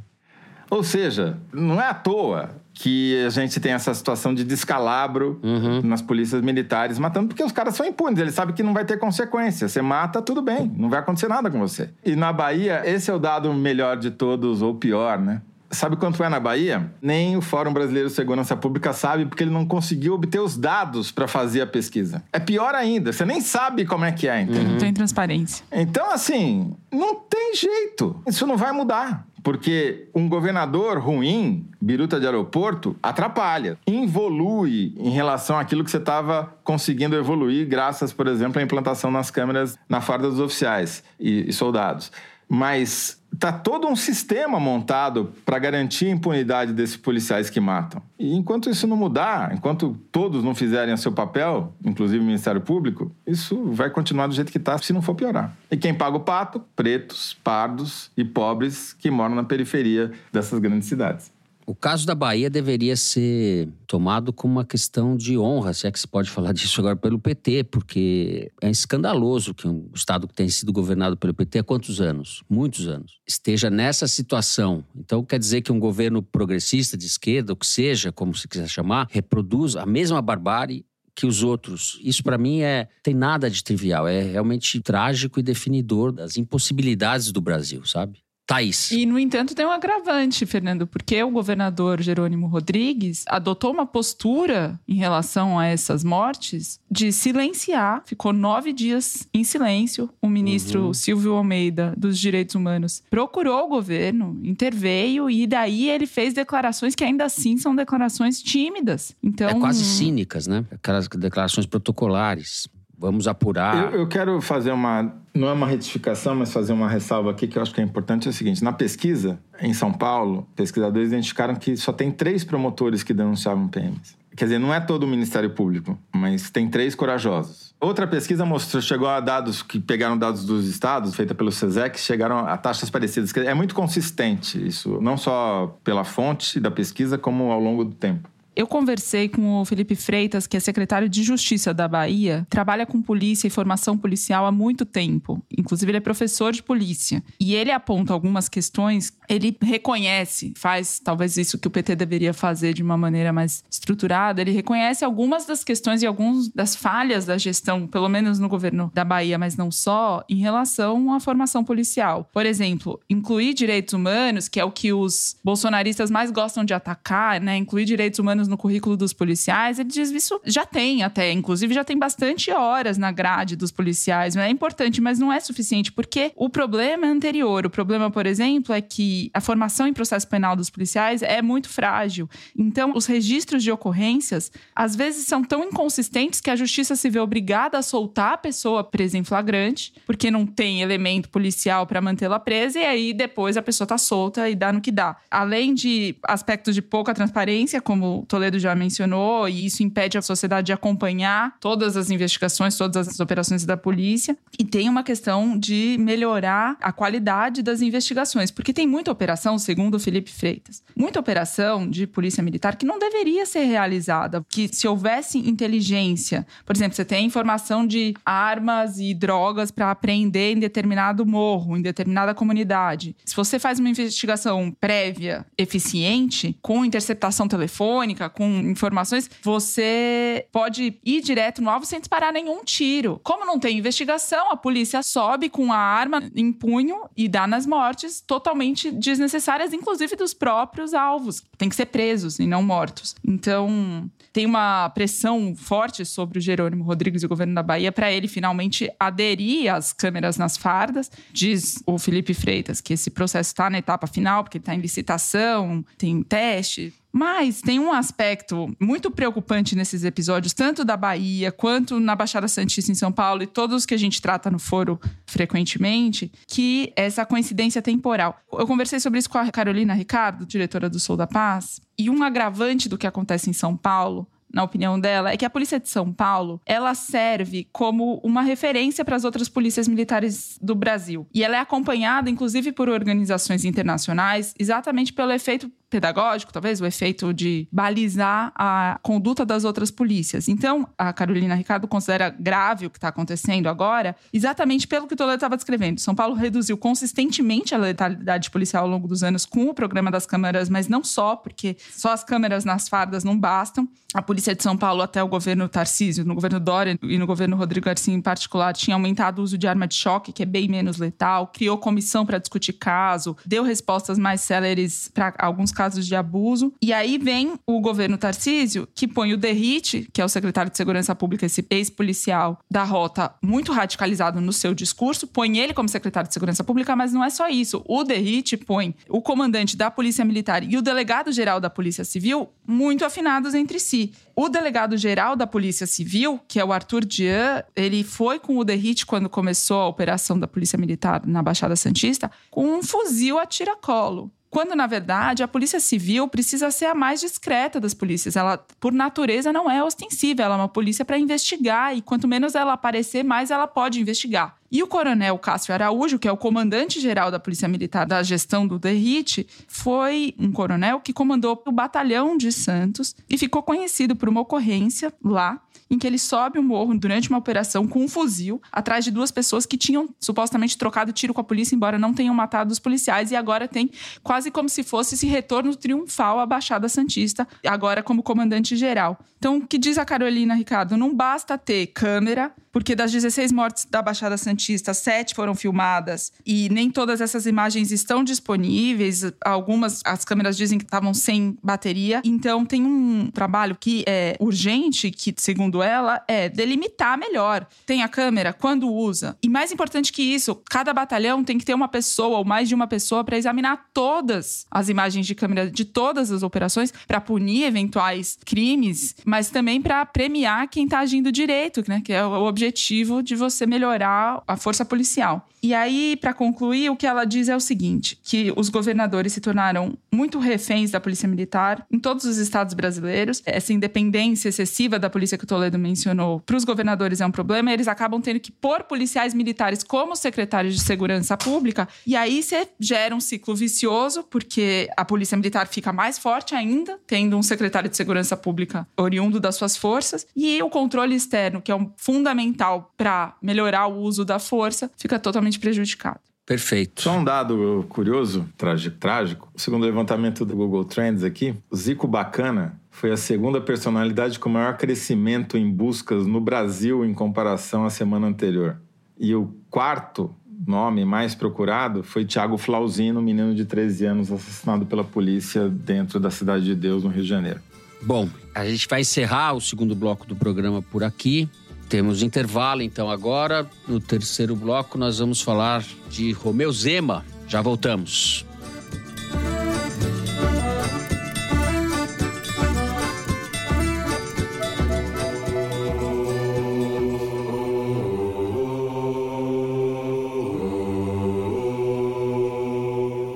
Ou seja, não é à toa que a gente tem essa situação de descalabro uhum. nas polícias militares matando, porque os caras são impunes, eles sabem que não vai ter consequência. Você mata, tudo bem, não vai acontecer nada com você. E na Bahia, esse é o dado melhor de todos, ou pior, né? Sabe quanto é na Bahia? Nem o Fórum Brasileiro de Segurança Pública sabe, porque ele não conseguiu obter os dados para fazer a pesquisa. É pior ainda, você nem sabe como é que é, entendeu? Não tem transparência. Então, assim, não tem jeito. Isso não vai mudar. Porque um governador ruim, biruta de aeroporto, atrapalha, involui em relação àquilo que você estava conseguindo evoluir, graças, por exemplo, à implantação nas câmeras na farda dos oficiais e, e soldados. Mas tá todo um sistema montado para garantir a impunidade desses policiais que matam. E enquanto isso não mudar, enquanto todos não fizerem o seu papel, inclusive o Ministério Público, isso vai continuar do jeito que está, se não for piorar. E quem paga o pato? Pretos, pardos e pobres que moram na periferia dessas grandes cidades. O caso da Bahia deveria ser tomado como uma questão de honra, se é que se pode falar disso agora, pelo PT, porque é escandaloso que um Estado que tem sido governado pelo PT há quantos anos? Muitos anos. Esteja nessa situação. Então quer dizer que um governo progressista, de esquerda, ou que seja, como se quiser chamar, reproduz a mesma barbárie que os outros. Isso para mim é tem nada de trivial, é realmente trágico e definidor das impossibilidades do Brasil, sabe? Thaís. E, no entanto, tem um agravante, Fernando, porque o governador Jerônimo Rodrigues adotou uma postura em relação a essas mortes de silenciar, ficou nove dias em silêncio. O ministro uhum. Silvio Almeida, dos Direitos Humanos, procurou o governo, interveio e daí ele fez declarações que ainda assim são declarações tímidas. Então, é quase cínicas, né? Aquelas declarações protocolares. Vamos apurar. Eu, eu, quero fazer uma. Não é uma retificação, mas fazer uma ressalva aqui que eu acho que é importante: é o seguinte. Na pesquisa, em São Paulo, pesquisadores identificaram que só tem três promotores que denunciavam PMs. Quer dizer, não é todo o Ministério Público, mas tem três corajosos. Outra pesquisa mostrou, chegou a dados que pegaram dados dos estados, feita pelo SESEC, chegaram a taxas parecidas. É muito consistente isso, não só pela fonte da pesquisa, como ao longo do tempo. Eu conversei com o Felipe Freitas, que é secretário de Justiça da Bahia, trabalha com polícia e formação policial há muito tempo. Inclusive, ele é professor de polícia. E ele aponta algumas questões, ele reconhece, faz talvez isso que o PT deveria fazer de uma maneira mais estruturada, ele reconhece algumas das questões e algumas das falhas da gestão, pelo menos no governo da Bahia, mas não só, em relação à formação policial. Por exemplo, incluir direitos humanos, que é o que os bolsonaristas mais gostam de atacar, né? Incluir direitos humanos no currículo dos policiais, ele diz isso já tem até, inclusive já tem bastante horas na grade dos policiais, é importante, mas não é suficiente, porque o problema é anterior. O problema, por exemplo, é que a formação em processo penal dos policiais é muito frágil. Então, os registros de ocorrências, às vezes, são tão inconsistentes que a justiça se vê obrigada a soltar a pessoa presa em flagrante, porque não tem elemento policial para mantê-la presa, e aí depois a pessoa está solta e dá no que dá. Além de aspectos de pouca transparência, como Toledo já mencionou, e isso impede a sociedade de acompanhar todas as investigações, todas as operações da polícia. E tem uma questão de melhorar a qualidade das investigações, porque tem muita operação, segundo o Felipe Freitas, muita operação de polícia militar que não deveria ser realizada, que se houvesse inteligência, por exemplo, você tem informação de armas e drogas para apreender em determinado morro, em determinada comunidade. Se você faz uma investigação prévia eficiente, com interceptação telefônica, com informações, você pode ir direto no alvo sem disparar nenhum tiro. Como não tem investigação, a polícia sobe com a arma em punho e dá nas mortes totalmente desnecessárias, inclusive dos próprios alvos. Tem que ser presos e não mortos. Então, tem uma pressão forte sobre o Jerônimo Rodrigues e o governo da Bahia para ele finalmente aderir às câmeras nas fardas. Diz o Felipe Freitas que esse processo está na etapa final, porque está em licitação, tem teste, mas tem um aspecto muito preocupante nesses episódios, tanto da Bahia quanto na Baixada Santista em São Paulo e todos que a gente trata no foro frequentemente, que é essa coincidência temporal. Eu conversei sobre isso com a Carolina Ricardo, diretora do Sou da Paz, e um agravante do que acontece em São Paulo na opinião dela, é que a polícia de São Paulo, ela serve como uma referência para as outras polícias militares do Brasil. E ela é acompanhada, inclusive, por organizações internacionais, exatamente pelo efeito pedagógico, talvez, o efeito de balizar a conduta das outras polícias. Então, a Carolina Ricardo considera grave o que está acontecendo agora, exatamente pelo que o Toledo estava descrevendo. São Paulo reduziu consistentemente a letalidade policial ao longo dos anos com o programa das câmeras, mas não só, porque só as câmeras nas fardas não bastam. A Polícia de São Paulo, até o governo Tarcísio, no governo Dória e no governo Rodrigo Garcia em particular, tinha aumentado o uso de arma de choque, que é bem menos letal, criou comissão para discutir caso, deu respostas mais céleres para alguns casos de abuso. E aí vem o governo Tarcísio, que põe o Derrite, que é o secretário de Segurança Pública, esse ex-policial da rota, muito radicalizado no seu discurso, põe ele como secretário de Segurança Pública, mas não é só isso. O Derrite põe o comandante da Polícia Militar e o delegado-geral da Polícia Civil muito afinados entre si. O delegado-geral da Polícia Civil, que é o Arthur Dian, ele foi com o Derrite quando começou a operação da Polícia Militar na Baixada Santista, com um fuzil a tiracolo. Quando, na verdade, a Polícia Civil precisa ser a mais discreta das polícias. Ela, por natureza, não é ostensiva. Ela é uma polícia para investigar. E quanto menos ela aparecer, mais ela pode investigar. E o coronel Cássio Araújo, que é o comandante-geral da Polícia Militar da gestão do Derrite, foi um coronel que comandou o batalhão de Santos e ficou conhecido por uma ocorrência lá em que ele sobe o morro durante uma operação com um fuzil atrás de duas pessoas que tinham supostamente trocado tiro com a polícia, embora não tenham matado os policiais, e agora tem quase como se fosse esse retorno triunfal à Baixada Santista, agora como comandante geral. Então, o que diz a Carolina Ricardo? Não basta ter câmera, porque das 16 mortes da Baixada Santista, sete foram filmadas e nem todas essas imagens estão disponíveis. Algumas, as câmeras dizem que estavam sem bateria. Então, tem um trabalho que é urgente, que, segundo ela, é delimitar melhor. Tem a câmera, quando usa. E mais importante que isso, cada batalhão tem que ter uma pessoa ou mais de uma pessoa para examinar todas as imagens de câmera de todas as operações, para punir eventuais crimes, mas também para premiar quem está agindo direito, né? Que é o objetivo de você melhorar a força policial. E aí, para concluir, o que ela diz é o seguinte: que os governadores se tornaram muito reféns da polícia militar em todos os estados brasileiros. Essa independência excessiva da polícia que o Toledo mencionou para os governadores é um problema. Eles acabam tendo que pôr policiais militares como secretários de segurança pública. E aí você gera um ciclo vicioso, porque a polícia militar fica mais forte ainda, tendo um secretário de segurança pública oriundo das suas forças. E o controle externo, que é um fundamental para melhorar o uso da força, fica totalmente prejudicado. Perfeito. Só um dado curioso, trágico, trágico. Segundo o levantamento do Google Trends aqui, Zico Bacana foi a segunda personalidade com maior crescimento em buscas no Brasil em comparação à semana anterior. E o quarto nome mais procurado foi Tiago Flauzino, menino de 13 anos assassinado pela polícia dentro da Cidade de Deus, no Rio de Janeiro. Bom, a gente vai encerrar o segundo bloco do programa por aqui. Temos intervalo, então, agora. No terceiro bloco, nós vamos falar de Romeu Zema. Já voltamos.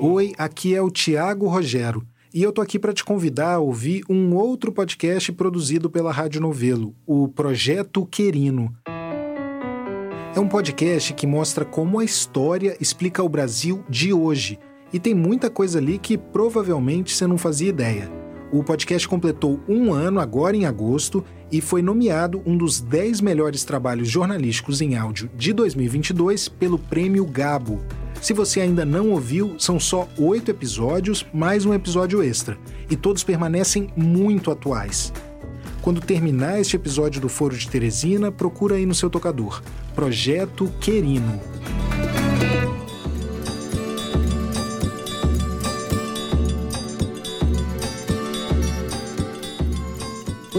Oi, aqui é o Tiago Rogero. E eu tô aqui para te convidar a ouvir um outro podcast produzido pela Rádio Novelo, o Projeto Querino. É um podcast que mostra como a história explica o Brasil de hoje. E tem muita coisa ali que provavelmente você não fazia ideia. O podcast completou um ano agora em agosto e foi nomeado um dos 10 melhores trabalhos jornalísticos em áudio de 2022 pelo Prêmio Gabo. Se você ainda não ouviu, são só oito episódios, mais um episódio extra, e todos permanecem muito atuais. Quando terminar este episódio do Foro de Teresina, procura aí no seu tocador. Projeto Querino.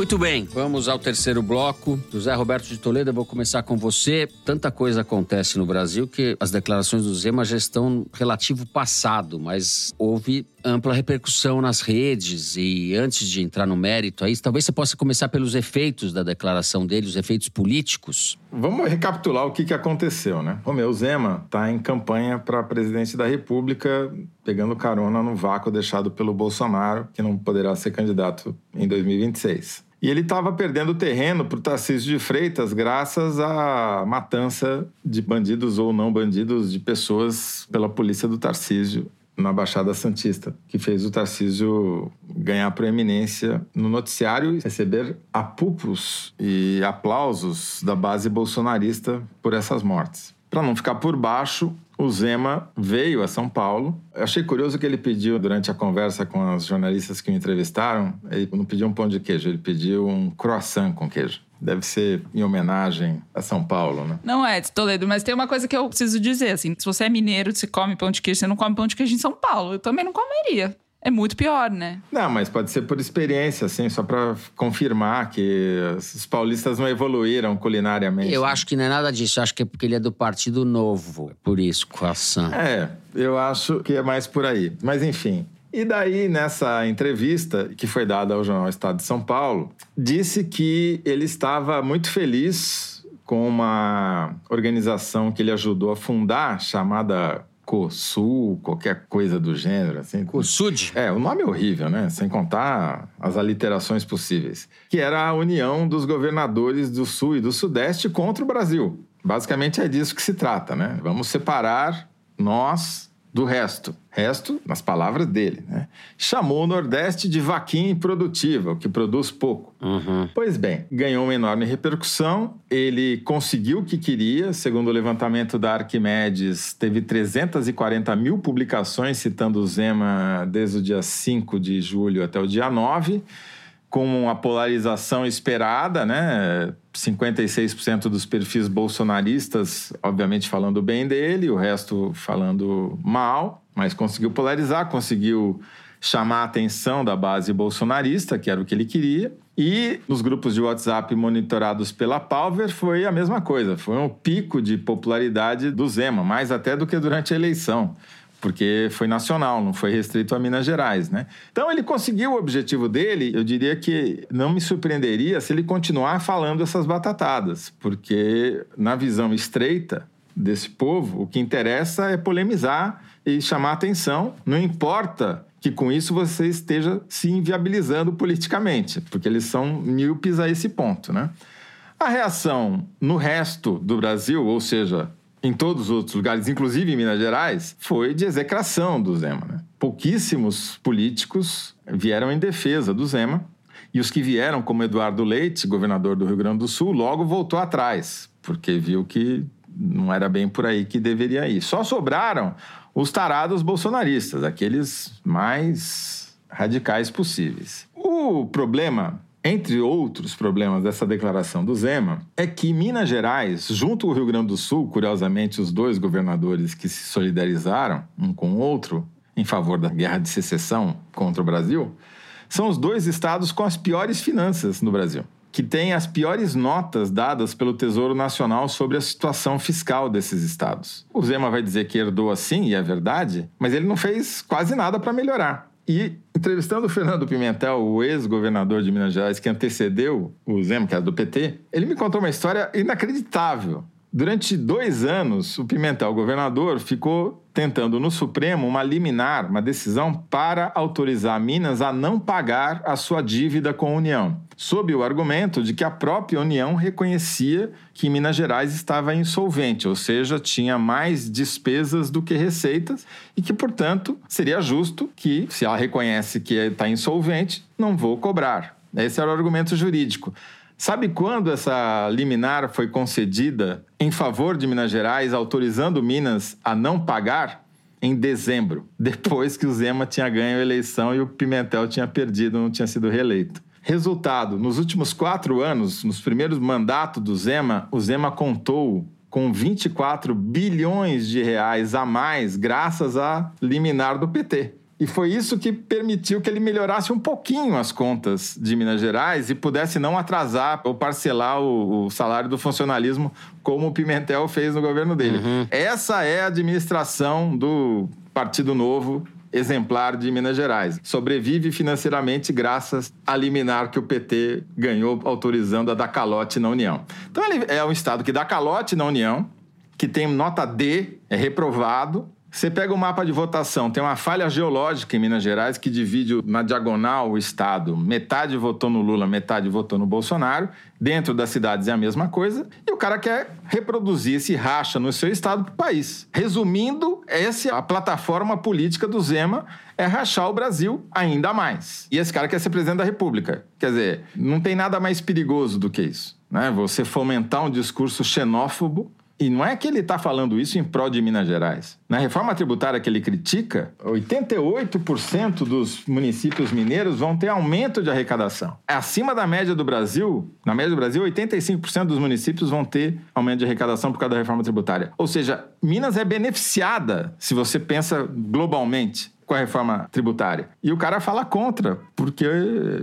Muito bem, vamos ao terceiro bloco. José Roberto de Toledo, eu vou começar com você. Tanta coisa acontece no Brasil que as declarações do Zema já estão relativo passado, mas houve ampla repercussão nas redes. E antes de entrar no mérito aí, talvez você possa começar pelos efeitos da declaração dele, os efeitos políticos. Vamos recapitular o que, que aconteceu, né? Romeu Zema está em campanha para presidente da República, pegando carona no vácuo deixado pelo Bolsonaro, que não poderá ser candidato em 2026. E ele estava perdendo terreno para o Tarcísio de Freitas graças à matança de bandidos ou não bandidos de pessoas pela polícia do Tarcísio na Baixada Santista, que fez o Tarcísio ganhar proeminência no noticiário e receber apupos e aplausos da base bolsonarista por essas mortes. Para não ficar por baixo, o Zema veio a São Paulo. Eu achei curioso que ele pediu, durante a conversa com as jornalistas que o entrevistaram, ele não pediu um pão de queijo, ele pediu um croissant com queijo. Deve ser em homenagem a São Paulo, né? Não é, Toledo, mas tem uma coisa que eu preciso dizer, assim, se você é mineiro, você come pão de queijo, você não come pão de queijo em São Paulo. Eu também não comeria. É muito pior, né? Não, mas pode ser por experiência, assim, só para confirmar que os paulistas não evoluíram culinariamente. Eu acho que não é nada disso. Eu acho que é porque ele é do Partido Novo. Por isso, croissant. É, eu acho que é mais por aí. Mas enfim. E daí, nessa entrevista que foi dada ao jornal Estado de São Paulo, disse que ele estava muito feliz com uma organização que ele ajudou a fundar, chamada COSUL, qualquer coisa do gênero. Assim. COSUD? É, o nome é horrível, né? Sem contar as aliterações possíveis. Que era a união dos governadores do Sul e do Sudeste contra o Brasil. Basicamente é disso que se trata, né? Vamos separar nós do resto. Resto, nas palavras dele, né? Chamou o Nordeste de vaquinha improdutiva, o que produz pouco. Uhum. Pois bem, ganhou uma enorme repercussão. Ele conseguiu o que queria. Segundo o levantamento da Arquimedes, teve 340 mil publicações citando o Zema desde o dia 5 de julho até o dia 9 com a polarização esperada, né? 56% dos perfis bolsonaristas, obviamente, falando bem dele, o resto falando mal, mas conseguiu polarizar, conseguiu chamar a atenção da base bolsonarista, que era o que ele queria. E nos grupos de WhatsApp monitorados pela Palver foi a mesma coisa, foi um pico de popularidade do Zema, mais até do que durante a eleição porque foi nacional, não foi restrito a Minas Gerais, né? Então ele conseguiu o objetivo dele, eu diria que não me surpreenderia se ele continuar falando essas batatadas, porque na visão estreita desse povo, o que interessa é polemizar e chamar atenção, não importa que com isso você esteja se inviabilizando politicamente, porque eles são míopes a esse ponto, né? A reação no resto do Brasil, ou seja, em todos os outros lugares, inclusive em Minas Gerais, foi de execração do Zema. Né? Pouquíssimos políticos vieram em defesa do Zema. E os que vieram, como Eduardo Leite, governador do Rio Grande do Sul, logo voltou atrás, porque viu que não era bem por aí que deveria ir. Só sobraram os tarados bolsonaristas, aqueles mais radicais possíveis. O problema entre outros problemas dessa declaração do Zema, é que Minas Gerais, junto ao Rio Grande do Sul, curiosamente os dois governadores que se solidarizaram um com o outro em favor da guerra de secessão contra o Brasil, são os dois estados com as piores finanças no Brasil, que têm as piores notas dadas pelo Tesouro Nacional sobre a situação fiscal desses estados. O Zema vai dizer que herdou assim, e é verdade, mas ele não fez quase nada para melhorar. E entrevistando o Fernando Pimentel, o ex-governador de Minas Gerais, que antecedeu o Zema, que era do PT, ele me contou uma história inacreditável. Durante dois anos, o Pimentel, governador, ficou tentando no Supremo uma liminar, uma decisão para autorizar Minas a não pagar a sua dívida com a União, sob o argumento de que a própria União reconhecia que Minas Gerais estava insolvente, ou seja, tinha mais despesas do que receitas e que, portanto, seria justo que, se ela reconhece que está insolvente, não vou cobrar. Esse era o argumento jurídico. Sabe quando essa liminar foi concedida em favor de Minas Gerais, autorizando Minas a não pagar? Em dezembro, depois que o Zema tinha ganho a eleição e o Pimentel tinha perdido, não tinha sido reeleito. Resultado: nos últimos quatro anos, nos primeiros mandatos do Zema, o Zema contou com 24 bilhões de reais a mais graças à liminar do PT. E foi isso que permitiu que ele melhorasse um pouquinho as contas de Minas Gerais e pudesse não atrasar ou parcelar o, o salário do funcionalismo, como o Pimentel fez no governo dele. Uhum. Essa é a administração do Partido Novo exemplar de Minas Gerais. Sobrevive financeiramente graças a liminar que o PT ganhou autorizando a dar calote na União. Então ele é um estado que dá calote na União, que tem nota D, é reprovado, Você pega o mapa de votação, tem uma falha geológica em Minas Gerais que divide na diagonal o estado. Metade votou no Lula, metade votou no Bolsonaro. Dentro das cidades é a mesma coisa. E o cara quer reproduzir esse racha no seu estado para o país. Resumindo, essa é a plataforma política do Zema é rachar o Brasil ainda mais. E esse cara quer ser presidente da República. Quer dizer, não tem nada mais perigoso do que isso. Né? Você fomentar um discurso xenófobo e não é que ele está falando isso em prol de Minas Gerais. Na reforma tributária que ele critica, 88% dos municípios mineiros vão ter aumento de arrecadação. É acima da média do Brasil. Na média do Brasil, 85% dos municípios vão ter aumento de arrecadação por causa da reforma tributária. Ou seja, Minas é beneficiada se você pensa globalmente com a reforma tributária. E o cara fala contra, porque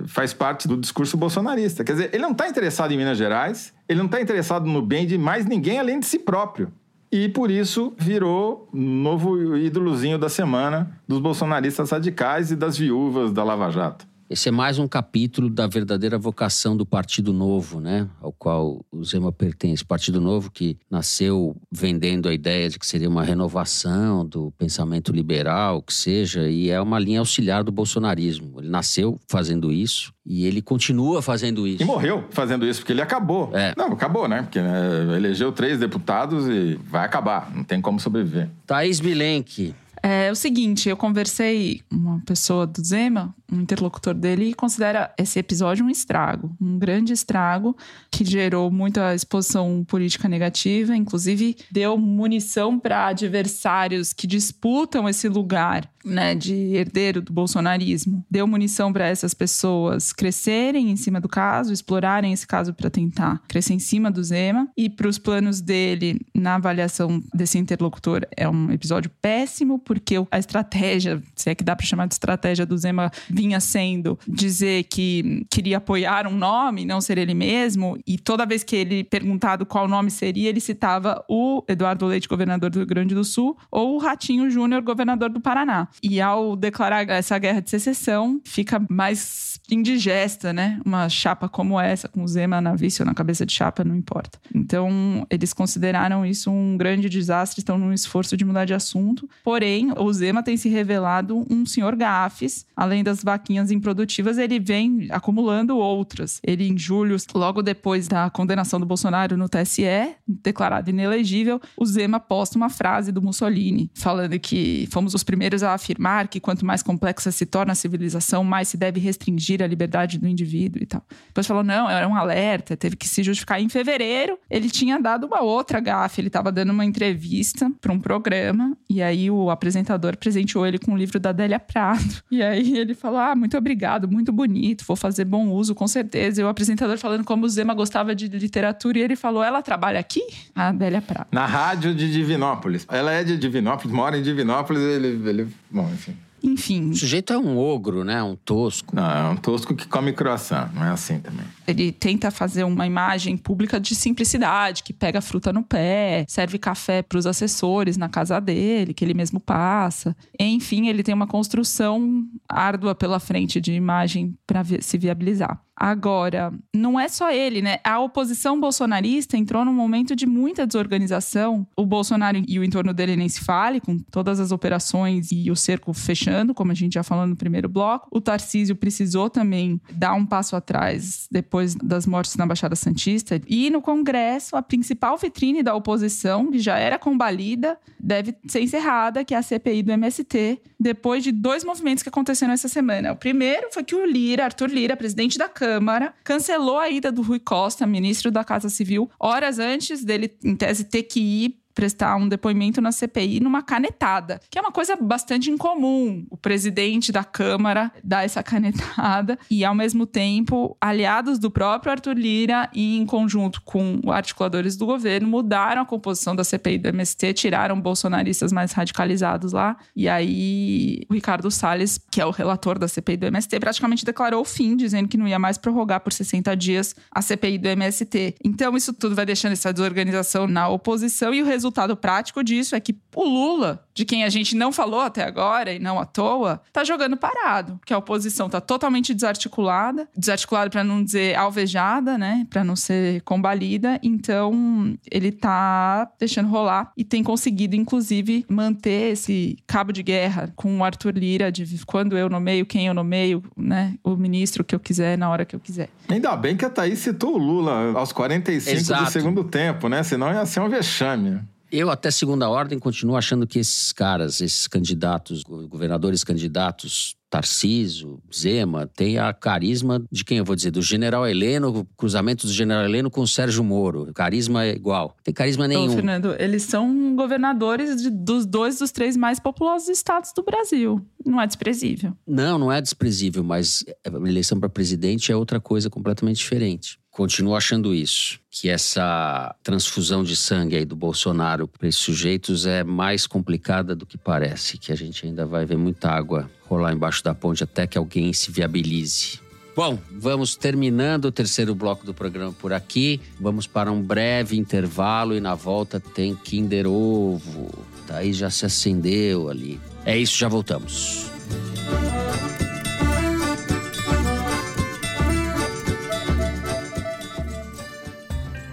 faz parte do discurso bolsonarista. Quer dizer, ele não está interessado em Minas Gerais, ele não está interessado no bem de mais ninguém além de si próprio. E por isso virou novo ídolozinho da semana dos bolsonaristas radicais e das viúvas da Lava Jato. Esse é mais um capítulo da verdadeira vocação do Partido Novo, né? Ao qual o Zema pertence. Partido Novo que nasceu vendendo a ideia de que seria uma renovação do pensamento liberal, que seja, e é uma linha auxiliar do bolsonarismo. Ele nasceu fazendo isso e ele continua fazendo isso. E morreu fazendo isso, porque ele acabou. É. Não, acabou, né? Porque né, elegeu três deputados e vai acabar. Não tem como sobreviver. Thaís Bilenque. É o seguinte, eu conversei uma pessoa do Zema, um interlocutor dele, e considera esse episódio um estrago, um grande estrago que gerou muita exposição política negativa, inclusive deu munição para adversários que disputam esse lugar né, de herdeiro do bolsonarismo. Deu munição para essas pessoas crescerem em cima do caso, explorarem esse caso para tentar crescer em cima do Zema e para os planos dele na avaliação desse interlocutor é um episódio péssimo porque a estratégia, se é que dá para chamar de estratégia do Zema, vinha sendo dizer que queria apoiar um nome, não ser ele mesmo, e toda vez que ele perguntado qual nome seria, ele citava o Eduardo Leite, governador do Rio Grande do Sul, ou o Ratinho Júnior, governador do Paraná. E ao declarar essa guerra de secessão, fica mais indigesta, né? Uma chapa como essa, com o Zema na vice ou na cabeça de chapa, não importa. Então, eles consideraram isso um grande desastre, estão num esforço de mudar de assunto. Porém, o Zema tem se revelado um senhor gafes. Além das vaquinhas improdutivas, ele vem acumulando outras. Ele, em julho, logo depois da condenação do Bolsonaro no TSE, declarado inelegível, o Zema posta uma frase do Mussolini, falando que fomos os primeiros a afirmar que quanto mais complexa se torna a civilização, mais se deve restringir a liberdade do indivíduo e tal. Depois falou, não, era um alerta, teve que se justificar. Em fevereiro, ele tinha dado uma outra gafe, ele estava dando uma entrevista para um programa, e aí o apresentador apresentador presenteou ele com um livro da Adélia Prado. E aí ele falou: Ah, muito obrigado, muito bonito, vou fazer bom uso, com certeza. E o apresentador falando como o Zema gostava de literatura, e ele falou: Ela trabalha aqui? A Adélia Prado. Na rádio de Divinópolis. Ela é de Divinópolis, mora em Divinópolis, ele. ele bom, enfim. Enfim. O sujeito é um ogro, né? Um tosco. Não, é um tosco que come croissant, não é assim também. Ele tenta fazer uma imagem pública de simplicidade, que pega fruta no pé, serve café para os assessores na casa dele, que ele mesmo passa. Enfim, ele tem uma construção árdua pela frente de imagem para se viabilizar. Agora, não é só ele, né? A oposição bolsonarista entrou num momento de muita desorganização. O Bolsonaro e o entorno dele nem se fale, com todas as operações e o cerco fechando, como a gente já falou no primeiro bloco. O Tarcísio precisou também dar um passo atrás depois das mortes na Baixada Santista. E no Congresso, a principal vitrine da oposição, que já era combalida, deve ser encerrada, que é a CPI do MST, depois de dois movimentos que aconteceram essa semana. O primeiro foi que o Lira, Arthur Lira, presidente da Câmara cancelou a ida do Rui Costa, ministro da Casa Civil, horas antes dele, em tese, ter que ir prestar um depoimento na CPI numa canetada, que é uma coisa bastante incomum. O presidente da Câmara dar essa canetada e, ao mesmo tempo, aliados do próprio Arthur Lira e em conjunto com articuladores do governo mudaram a composição da CPI do MST, tiraram bolsonaristas mais radicalizados lá. E aí, o Ricardo Salles, que é o relator da CPI do MST, praticamente declarou o fim, dizendo que não ia mais prorrogar por 60 dias a CPI do MST. Então, isso tudo vai deixando essa desorganização na oposição e o resultado prático disso é que o Lula, de quem a gente não falou até agora e não à toa, tá jogando parado, que a oposição tá totalmente desarticulada, desarticulada para não dizer alvejada, né, para não ser combalida. Então, ele tá deixando rolar e tem conseguido inclusive manter esse cabo de guerra com o Arthur Lira de quando eu nomeio, quem eu nomeio, né, o ministro que eu quiser na hora que eu quiser. Ainda bem que a Thaís citou o Lula aos 45 Exato. do segundo tempo, né? Senão ia ser um vexame. Eu, até segunda ordem, continuo achando que esses caras, esses candidatos, governadores candidatos, Tarciso, Zema, tem a carisma de quem eu vou dizer? Do general Heleno, cruzamento do general Heleno com o Sérgio Moro. carisma é igual. Tem carisma nenhum. Então, Fernando, eles são governadores de, dos dois dos três mais populosos estados do Brasil. Não é desprezível. Não, não é desprezível, mas a eleição para presidente é outra coisa completamente diferente. Continuo achando isso, que essa transfusão de sangue aí do Bolsonaro para esses sujeitos é mais complicada do que parece, que a gente ainda vai ver muita água rolar embaixo da ponte até que alguém se viabilize. Bom, vamos terminando o terceiro bloco do programa por aqui. Vamos para um breve intervalo e na volta tem Kinder Ovo. Daí já se acendeu ali. É isso, já voltamos.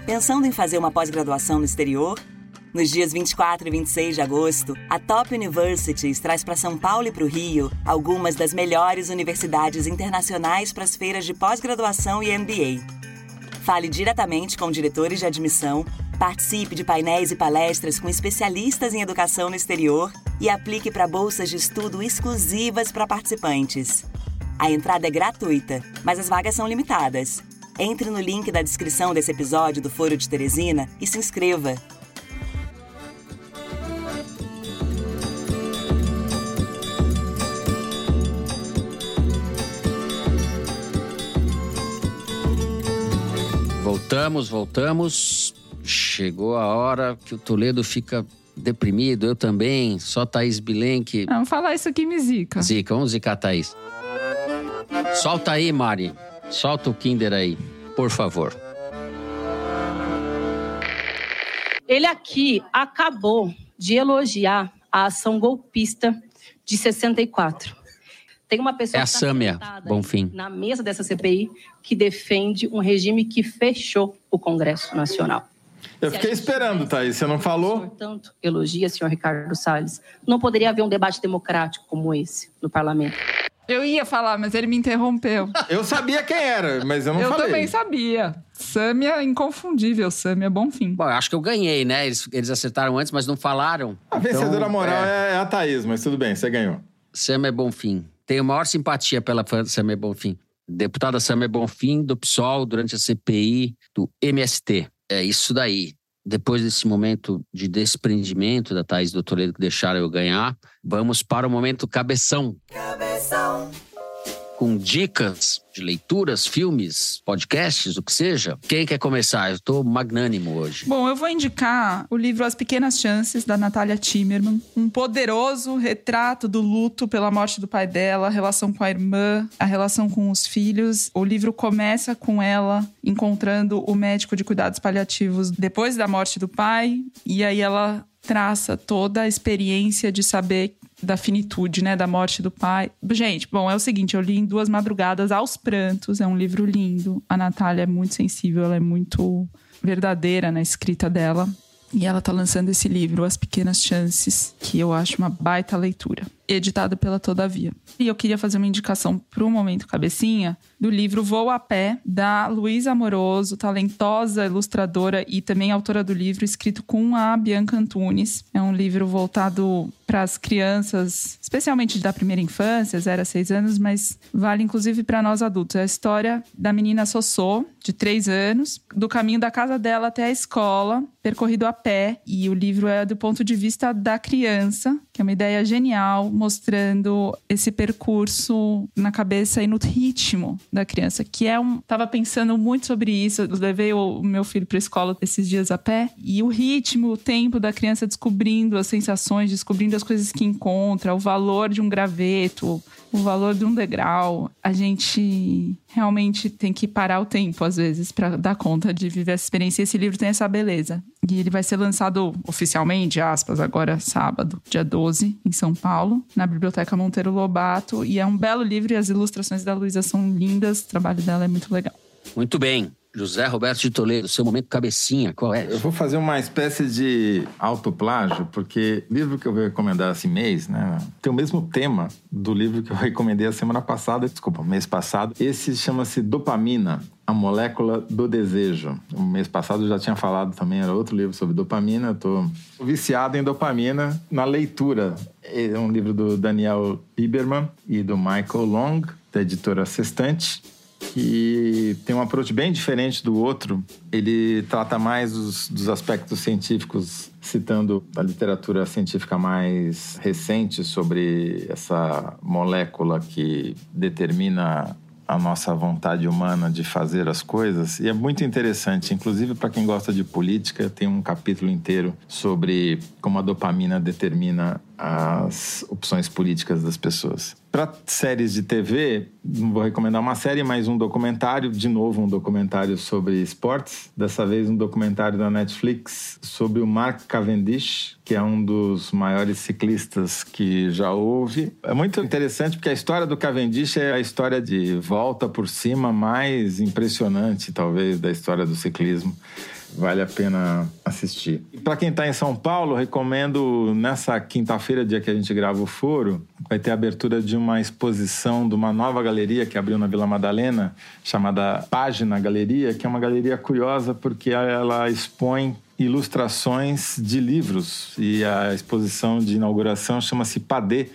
Pensando em fazer uma pós-graduação no exterior? Nos dias 24 e 26 de agosto, a Top Universities traz para São Paulo e para o Rio algumas das melhores universidades internacionais para as feiras de pós-graduação e MBA. Fale diretamente com diretores de admissão, participe de painéis e palestras com especialistas em educação no exterior e aplique para bolsas de estudo exclusivas para participantes. A entrada é gratuita, mas as vagas são limitadas. Entre no link da descrição desse episódio do Foro de Teresina e se inscreva. Voltamos, voltamos. Chegou a hora que o Toledo fica deprimido, eu também, só Thaís Bilenque. Vamos falar isso aqui me zica. Zica, vamos zicar Thaís. Solta aí, Mari. Solta o Kinder aí, por favor. Ele aqui acabou de elogiar a ação golpista de 64. Tem uma pessoa é a tá Sâmia, Bonfim. na mesa dessa CPI que defende um regime que fechou o Congresso Nacional. Eu fiquei esperando, Thaís. Você não falou? Portanto, elogia, senhor Ricardo Salles. Não poderia haver um debate democrático como esse no parlamento. Eu ia falar, mas ele me interrompeu. eu sabia quem era, mas eu não eu falei. Eu também sabia. Sâmia inconfundível, Sâmia Bonfim. Bom, eu acho que eu ganhei, né? Eles, eles acertaram antes, mas não falaram. A vencedora então, moral é... é... a Thaís, mas tudo bem, você ganhou. Sâmia Bonfim. Tenho maior simpatia pela fã Sâmia Bonfim. Deputada Sâmia Bonfim, do PSOL, durante a CPI do MST. É isso daí depois desse momento de desprendimento da Thaís do Toledo que deixaram eu ganhar, vamos para o momento cabeção. Cabeção com dicas de leituras, filmes, podcasts, o que seja. Quem quer começar? Eu estou magnânimo hoje. Bom, eu vou indicar o livro As Pequenas Chances, da Natália Timmerman. Um poderoso retrato do luto pela morte do pai dela, a relação com a irmã, a relação com os filhos. O livro começa com ela encontrando o médico de cuidados paliativos depois da morte do pai, e aí ela traça toda a experiência de saber da finitude, né, da morte do pai. Gente, bom, é o seguinte, eu li em duas madrugadas aos prantos, é um livro lindo. A Natália é muito sensível, ela é muito verdadeira na escrita dela. E ela tá lançando esse livro, As Pequenas Chances, que eu acho uma baita leitura editado pela Todavia. E eu queria fazer uma indicação para o Momento Cabecinha do livro Vou a Pé, da Luísa Amoroso, talentosa ilustradora e também autora do livro, escrito com a Bianca Antunes. É um livro voltado para as crianças, especialmente da primeira infância, 0 a 6 anos, mas vale inclusive para nós adultos. É a história da menina Sossô, de 3 anos, do caminho da casa dela até a escola, percorrido a pé. E o livro é do ponto de vista da criança, que é uma ideia genial, mostrando esse percurso na cabeça e no ritmo da criança, que é um. Tava pensando muito sobre isso. Eu levei o meu filho para escola esses dias a pé e o ritmo, o tempo da criança descobrindo as sensações, descobrindo as coisas que encontra, o valor de um graveto, o valor de um degrau. A gente realmente tem que parar o tempo às vezes para dar conta de viver essa experiência. E esse livro tem essa beleza E ele vai ser lançado oficialmente, aspas, agora sábado, dia 12, em São Paulo, na Biblioteca Monteiro Lobato. E é um belo livro e as ilustrações da Luísa são lindas, o trabalho dela é muito legal. Muito bem. José Roberto de Toledo, seu momento cabecinha, qual é? Eu vou fazer uma espécie de autoplágio, porque o livro que eu vou recomendar esse mês, né, tem o mesmo tema do livro que eu recomendei a semana passada, desculpa, mês passado. Esse chama-se Dopamina, a molécula do desejo. O mês passado eu já tinha falado também, era outro livro sobre dopamina. Eu tô viciado em dopamina na leitura. É um livro do Daniel Lieberman e do Michael Long, da editora Sextante que tem um approach bem diferente do outro. Ele trata mais dos, dos aspectos científicos, citando a literatura científica mais recente sobre essa molécula que determina a nossa vontade humana de fazer as coisas. E é muito interessante, inclusive para quem gosta de política, tem um capítulo inteiro sobre como a dopamina determina as opções políticas das pessoas. Para séries de TV, vou recomendar uma série, mas um documentário, de novo um documentário sobre esportes, dessa vez um documentário da Netflix sobre o Mark Cavendish, que é um dos maiores ciclistas que já houve. É muito interessante porque a história do Cavendish é a história de volta por cima mais impressionante, talvez, da história do ciclismo. Vale a pena assistir. Para quem está em São Paulo, recomendo nessa quinta-feira, dia que a gente grava o foro, vai ter a abertura de uma exposição de uma nova galeria que abriu na Vila Madalena, chamada Página Galeria, que é uma galeria curiosa porque ela expõe ilustrações de livros e a exposição de inauguração chama-se Padê.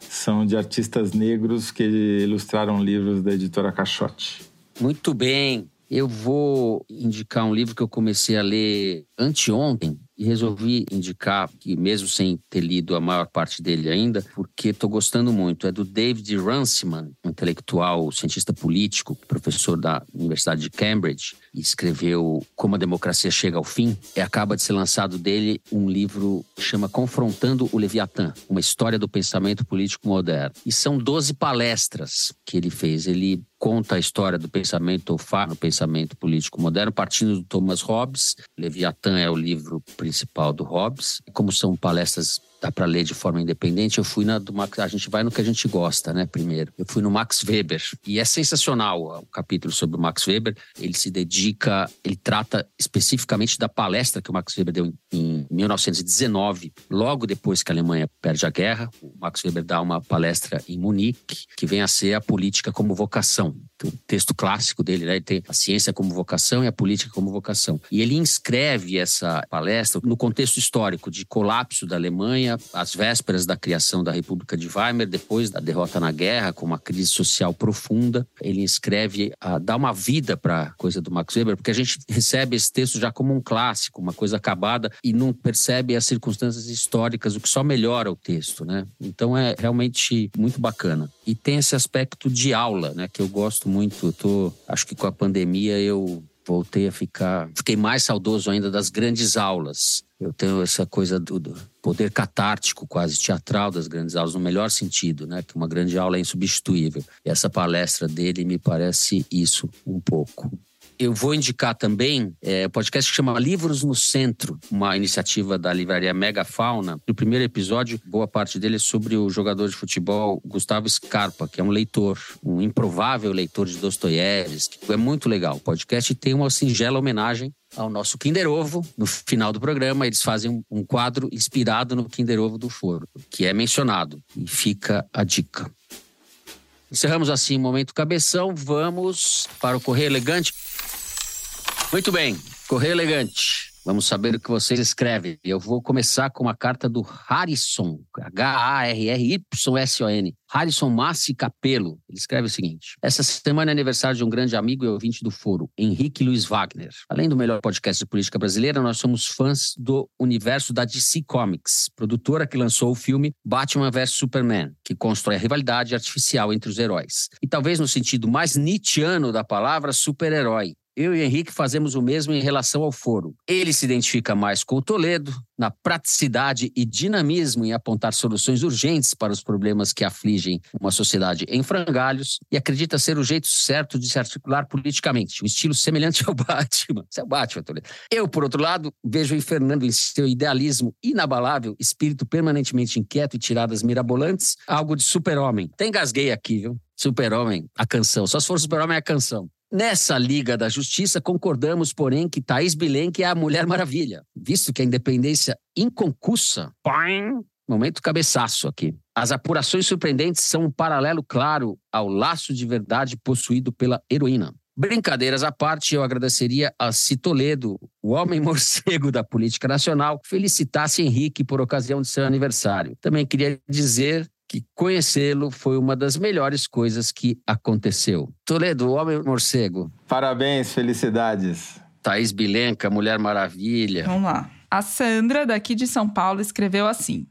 São de artistas negros que ilustraram livros da editora Caixote. Muito bem. Eu vou indicar um livro que eu comecei a ler anteontem, e resolvi indicar, que mesmo sem ter lido a maior parte dele ainda, porque estou gostando muito. É do David Runciman, intelectual, cientista político, professor da Universidade de Cambridge, escreveu Como a Democracia Chega ao Fim. E acaba de ser lançado dele um livro que chama Confrontando o Leviatã, uma história do pensamento político moderno. E são 12 palestras que ele fez. Ele conta a história do pensamento, ou fala no pensamento político moderno, partindo do Thomas Hobbes. Leviatã é o livro principal do Hobbes. Como são palestras dá para ler de forma independente, eu fui na do Max, a gente vai no que a gente gosta, né, primeiro. Eu fui no Max Weber e é sensacional o capítulo sobre o Max Weber. Ele se dedica, ele trata especificamente da palestra que o Max Weber deu em, em 1919, logo depois que a Alemanha perde a guerra. O Max Weber dá uma palestra em Munique, que vem a ser a política como vocação o texto clássico dele, né? Ele tem a ciência como vocação e a política como vocação. E ele inscreve essa palestra no contexto histórico de colapso da Alemanha, às vésperas da criação da República de Weimar, depois da derrota na guerra, com uma crise social profunda. Ele inscreve, a, dá uma vida para a coisa do Max Weber, porque a gente recebe esse texto já como um clássico, uma coisa acabada, e não percebe as circunstâncias históricas, o que só melhora o texto, né? Então é realmente muito bacana. E tem esse aspecto de aula, né? Que eu gosto muito. Eu tô, acho que com a pandemia eu voltei a ficar. Fiquei mais saudoso ainda das grandes aulas. Eu tenho essa coisa do, do, poder catártico, quase teatral das grandes aulas, no melhor sentido, né? Que uma grande aula é insubstituível. E essa palestra dele me parece isso um pouco. Eu vou indicar também é, um podcast que chama Livros no Centro, uma iniciativa da livraria Mega Fauna. No primeiro episódio, boa parte dele é sobre o jogador de futebol Gustavo Scarpa, que é um leitor, um improvável leitor de Dostoiévski. É muito legal. O podcast tem uma singela homenagem ao nosso Kinder Ovo. No final do programa, eles fazem um quadro inspirado no Kinder Ovo do Foro, que é mencionado. E fica a dica. Encerramos assim o momento cabeção. Vamos para o Correio Elegante. Muito bem, Correio Elegante. Vamos saber o que vocês escrevem. Eu vou começar com uma carta do Harrison, H-A-R-R-Y-S-O-N. Harrison Massi Capelo. Ele escreve o seguinte: Essa semana é aniversário de um grande amigo e ouvinte do foro, Henrique Luiz Wagner. Além do melhor podcast de política brasileira, nós somos fãs do universo da DC Comics, produtora que lançou o filme Batman vs Superman, que constrói a rivalidade artificial entre os heróis. E talvez no sentido mais nietzschiano da palavra, super-herói. Eu e Henrique fazemos o mesmo em relação ao foro. Ele se identifica mais com o Toledo, na praticidade e dinamismo em apontar soluções urgentes para os problemas que afligem uma sociedade em frangalhos e acredita ser o jeito certo de se articular politicamente, um estilo semelhante ao Batman. Isso é o Batman, Toledo. Eu, por outro lado, vejo em Fernando, em seu idealismo inabalável, espírito permanentemente inquieto e tiradas mirabolantes, algo de super-homem. Tem gasguei aqui, viu? Super-Homem, a canção. Só se for Super-Homem, é a canção. Nessa Liga da Justiça, concordamos, porém, que Thaís Bilenque é a Mulher Maravilha, visto que a independência inconcursa. Pim, momento cabeçaço aqui. As apurações surpreendentes são um paralelo claro ao laço de verdade possuído pela heroína. Brincadeiras à parte, eu agradeceria a Citoledo, o homem morcego da política nacional, felicitasse Henrique por ocasião de seu aniversário. Também queria dizer que conhecê-lo foi uma das melhores coisas que aconteceu. Toledo, o homem morcego. Parabéns, felicidades. Thaís Bilenca, Mulher Maravilha. Vamos lá. A Sandra, daqui de São Paulo, escreveu assim.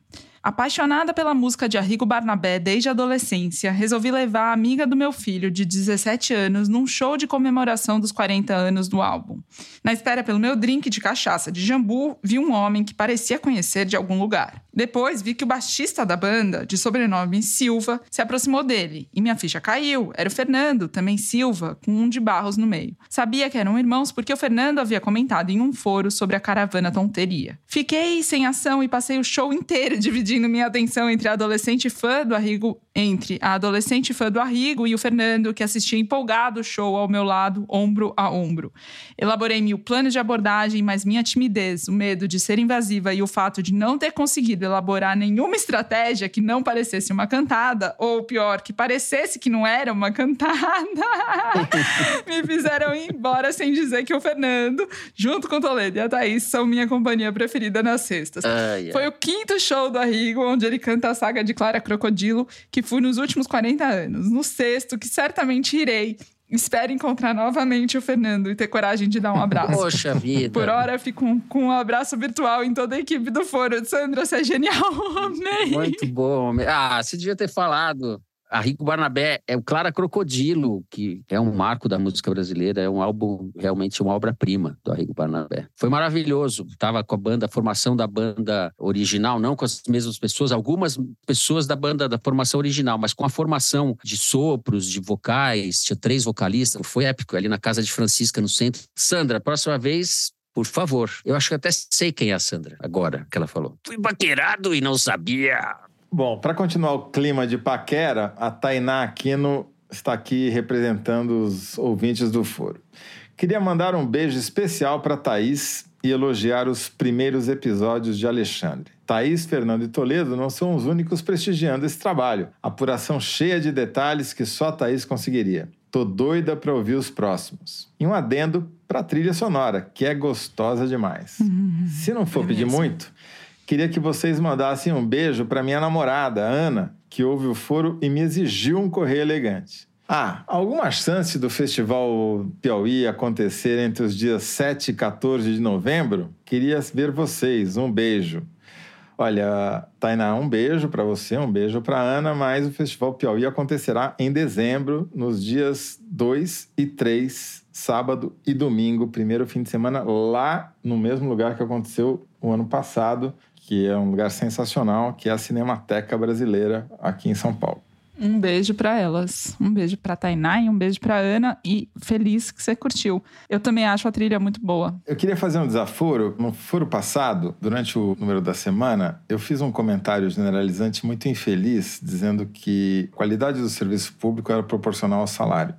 Apaixonada pela música de Arrigo Barnabé desde a adolescência, resolvi levar a amiga do meu filho, de 17 anos, num show de comemoração dos 40 anos do álbum. Na espera pelo meu drink de cachaça de jambu, vi um homem que parecia conhecer de algum lugar. Depois vi que o baixista da banda, de sobrenome Silva, se aproximou dele e minha ficha caiu. Era o Fernando, também Silva, com um de Barros no meio. Sabia que eram irmãos porque o Fernando havia comentado em um foro sobre a caravana tonteria. Fiquei sem ação e passei o show inteiro dividindo minha atenção entre a adolescente fã do Arrigo, entre a adolescente fã do Arrigo e o Fernando, que assistia empolgado o show ao meu lado, ombro a ombro. Elaborei mil planos de abordagem, mas minha timidez, o medo de ser invasiva e o fato de não ter conseguido elaborar nenhuma estratégia que não parecesse uma cantada, ou pior, que parecesse que não era uma cantada, me fizeram ir embora sem dizer que o Fernando, junto com o Toledo e a Thaís, são minha companhia preferida nas sextas. Ai, ai. Foi o quinto show do Arrigo, onde ele canta a saga de Clara Crocodilo, que fui nos últimos 40 anos. No sexto, que certamente irei. Espero encontrar novamente o Fernando e ter coragem de dar um abraço. Poxa vida. Por hora, fico com, com um abraço virtual em toda a equipe do Foro. Sandra, você é genial. Amei. Muito bom. Ah, você devia ter falado. A Rico Barnabé é o Clara Crocodilo, que é um marco da música brasileira, é um álbum, realmente uma obra-prima do Arrigo Barnabé. Foi maravilhoso. Estava com a banda, a formação da banda original, não com as mesmas pessoas, algumas pessoas da banda da formação original, mas com a formação de sopros, de vocais, tinha três vocalistas. Foi épico ali na casa de Francisca, no centro. Sandra, próxima vez, por favor. Eu acho que até sei quem é a Sandra, agora que ela falou. Fui paquerado e não sabia. Bom, para continuar o clima de paquera, a Tainá Aquino está aqui representando os ouvintes do foro. Queria mandar um beijo especial para Thaís e elogiar os primeiros episódios de Alexandre. Thaís, Fernando e Toledo não são os únicos prestigiando esse trabalho. Apuração cheia de detalhes que só Thaís conseguiria. Tô doida para ouvir os próximos. E um adendo para a trilha sonora, que é gostosa demais. Se não for pedir muito, queria que vocês mandassem um beijo para minha namorada, Ana, que ouve o foro e me exigiu um correio elegante. Ah, alguma chance do Festival Piauí acontecer entre os dias 7 e 14 de novembro? Queria ver vocês. Um beijo. Olha, Tainá, um beijo para você, um beijo para Ana, mas o Festival Piauí acontecerá em dezembro, nos dias 2 e 3, sábado e domingo, primeiro fim de semana, lá no mesmo lugar que aconteceu o ano passado, que é um lugar sensacional, que é a Cinemateca Brasileira aqui em São Paulo. Um beijo para elas. Um beijo para Tainá e um beijo para Ana. E feliz que você curtiu. Eu também acho a trilha muito boa. Eu queria fazer um desaforo. No foro passado, durante o número da semana, eu fiz um comentário generalizante muito infeliz, dizendo que a qualidade do serviço público era proporcional ao salário.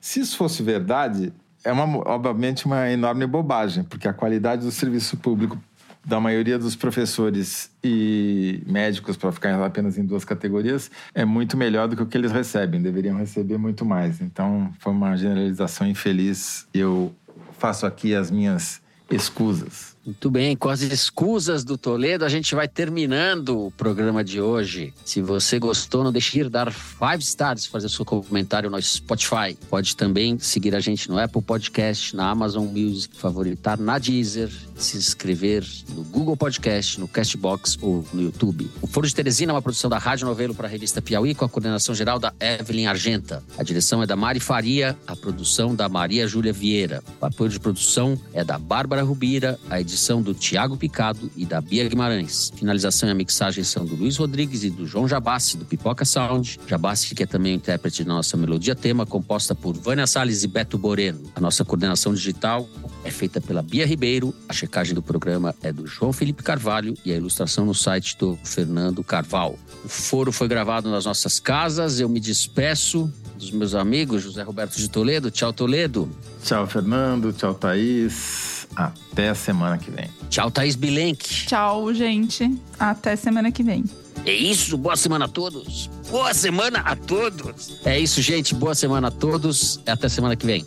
Se isso fosse verdade, é uma, obviamente uma enorme bobagem, porque a qualidade do serviço público da maioria dos professores e médicos, para ficar apenas em duas categorias, é muito melhor do que o que eles recebem. Deveriam receber muito mais. Então, foi uma generalização infeliz. Eu faço aqui as minhas escusas. Muito bem, com as escusas do Toledo, a gente vai terminando o programa de hoje. Se você gostou, não deixe de dar five stars, fazer seu comentário no Spotify. Pode também seguir a gente no Apple Podcast, na Amazon Music, favoritar na Deezer, se inscrever no Google Podcast, no Castbox ou no YouTube. O Foro de Teresina é uma produção da Rádio Novelo para a revista Piauí, com a coordenação geral da Evelyn Argenta. A direção é da Mari Faria, a produção da Maria Júlia Vieira. O apoio de produção é da Bárbara Rubira, a edição do Tiago Picado e da Bia Guimarães. Finalização e a mixagem são do Luiz Rodrigues e do João Jabassi, do Pipoca Sound. Jabassi, que é também o intérprete da nossa melodia tema, composta por Vânia Salles e Beto Boreno. A nossa coordenação digital é feita pela Bia Ribeiro, a checagem do programa é do João Felipe Carvalho e a ilustração no site do Fernando Carvalho. O foro foi gravado nas nossas casas, eu me despeço dos meus amigos, José Roberto de Toledo. Tchau, Toledo. Tchau, Fernando. Tchau, Thaís. Até a semana que vem. Tchau, Thaís Bilenque. Tchau, gente. Até semana que vem. É isso, boa semana a todos. Boa semana a todos. É isso, gente. Boa semana a todos. Até semana que vem.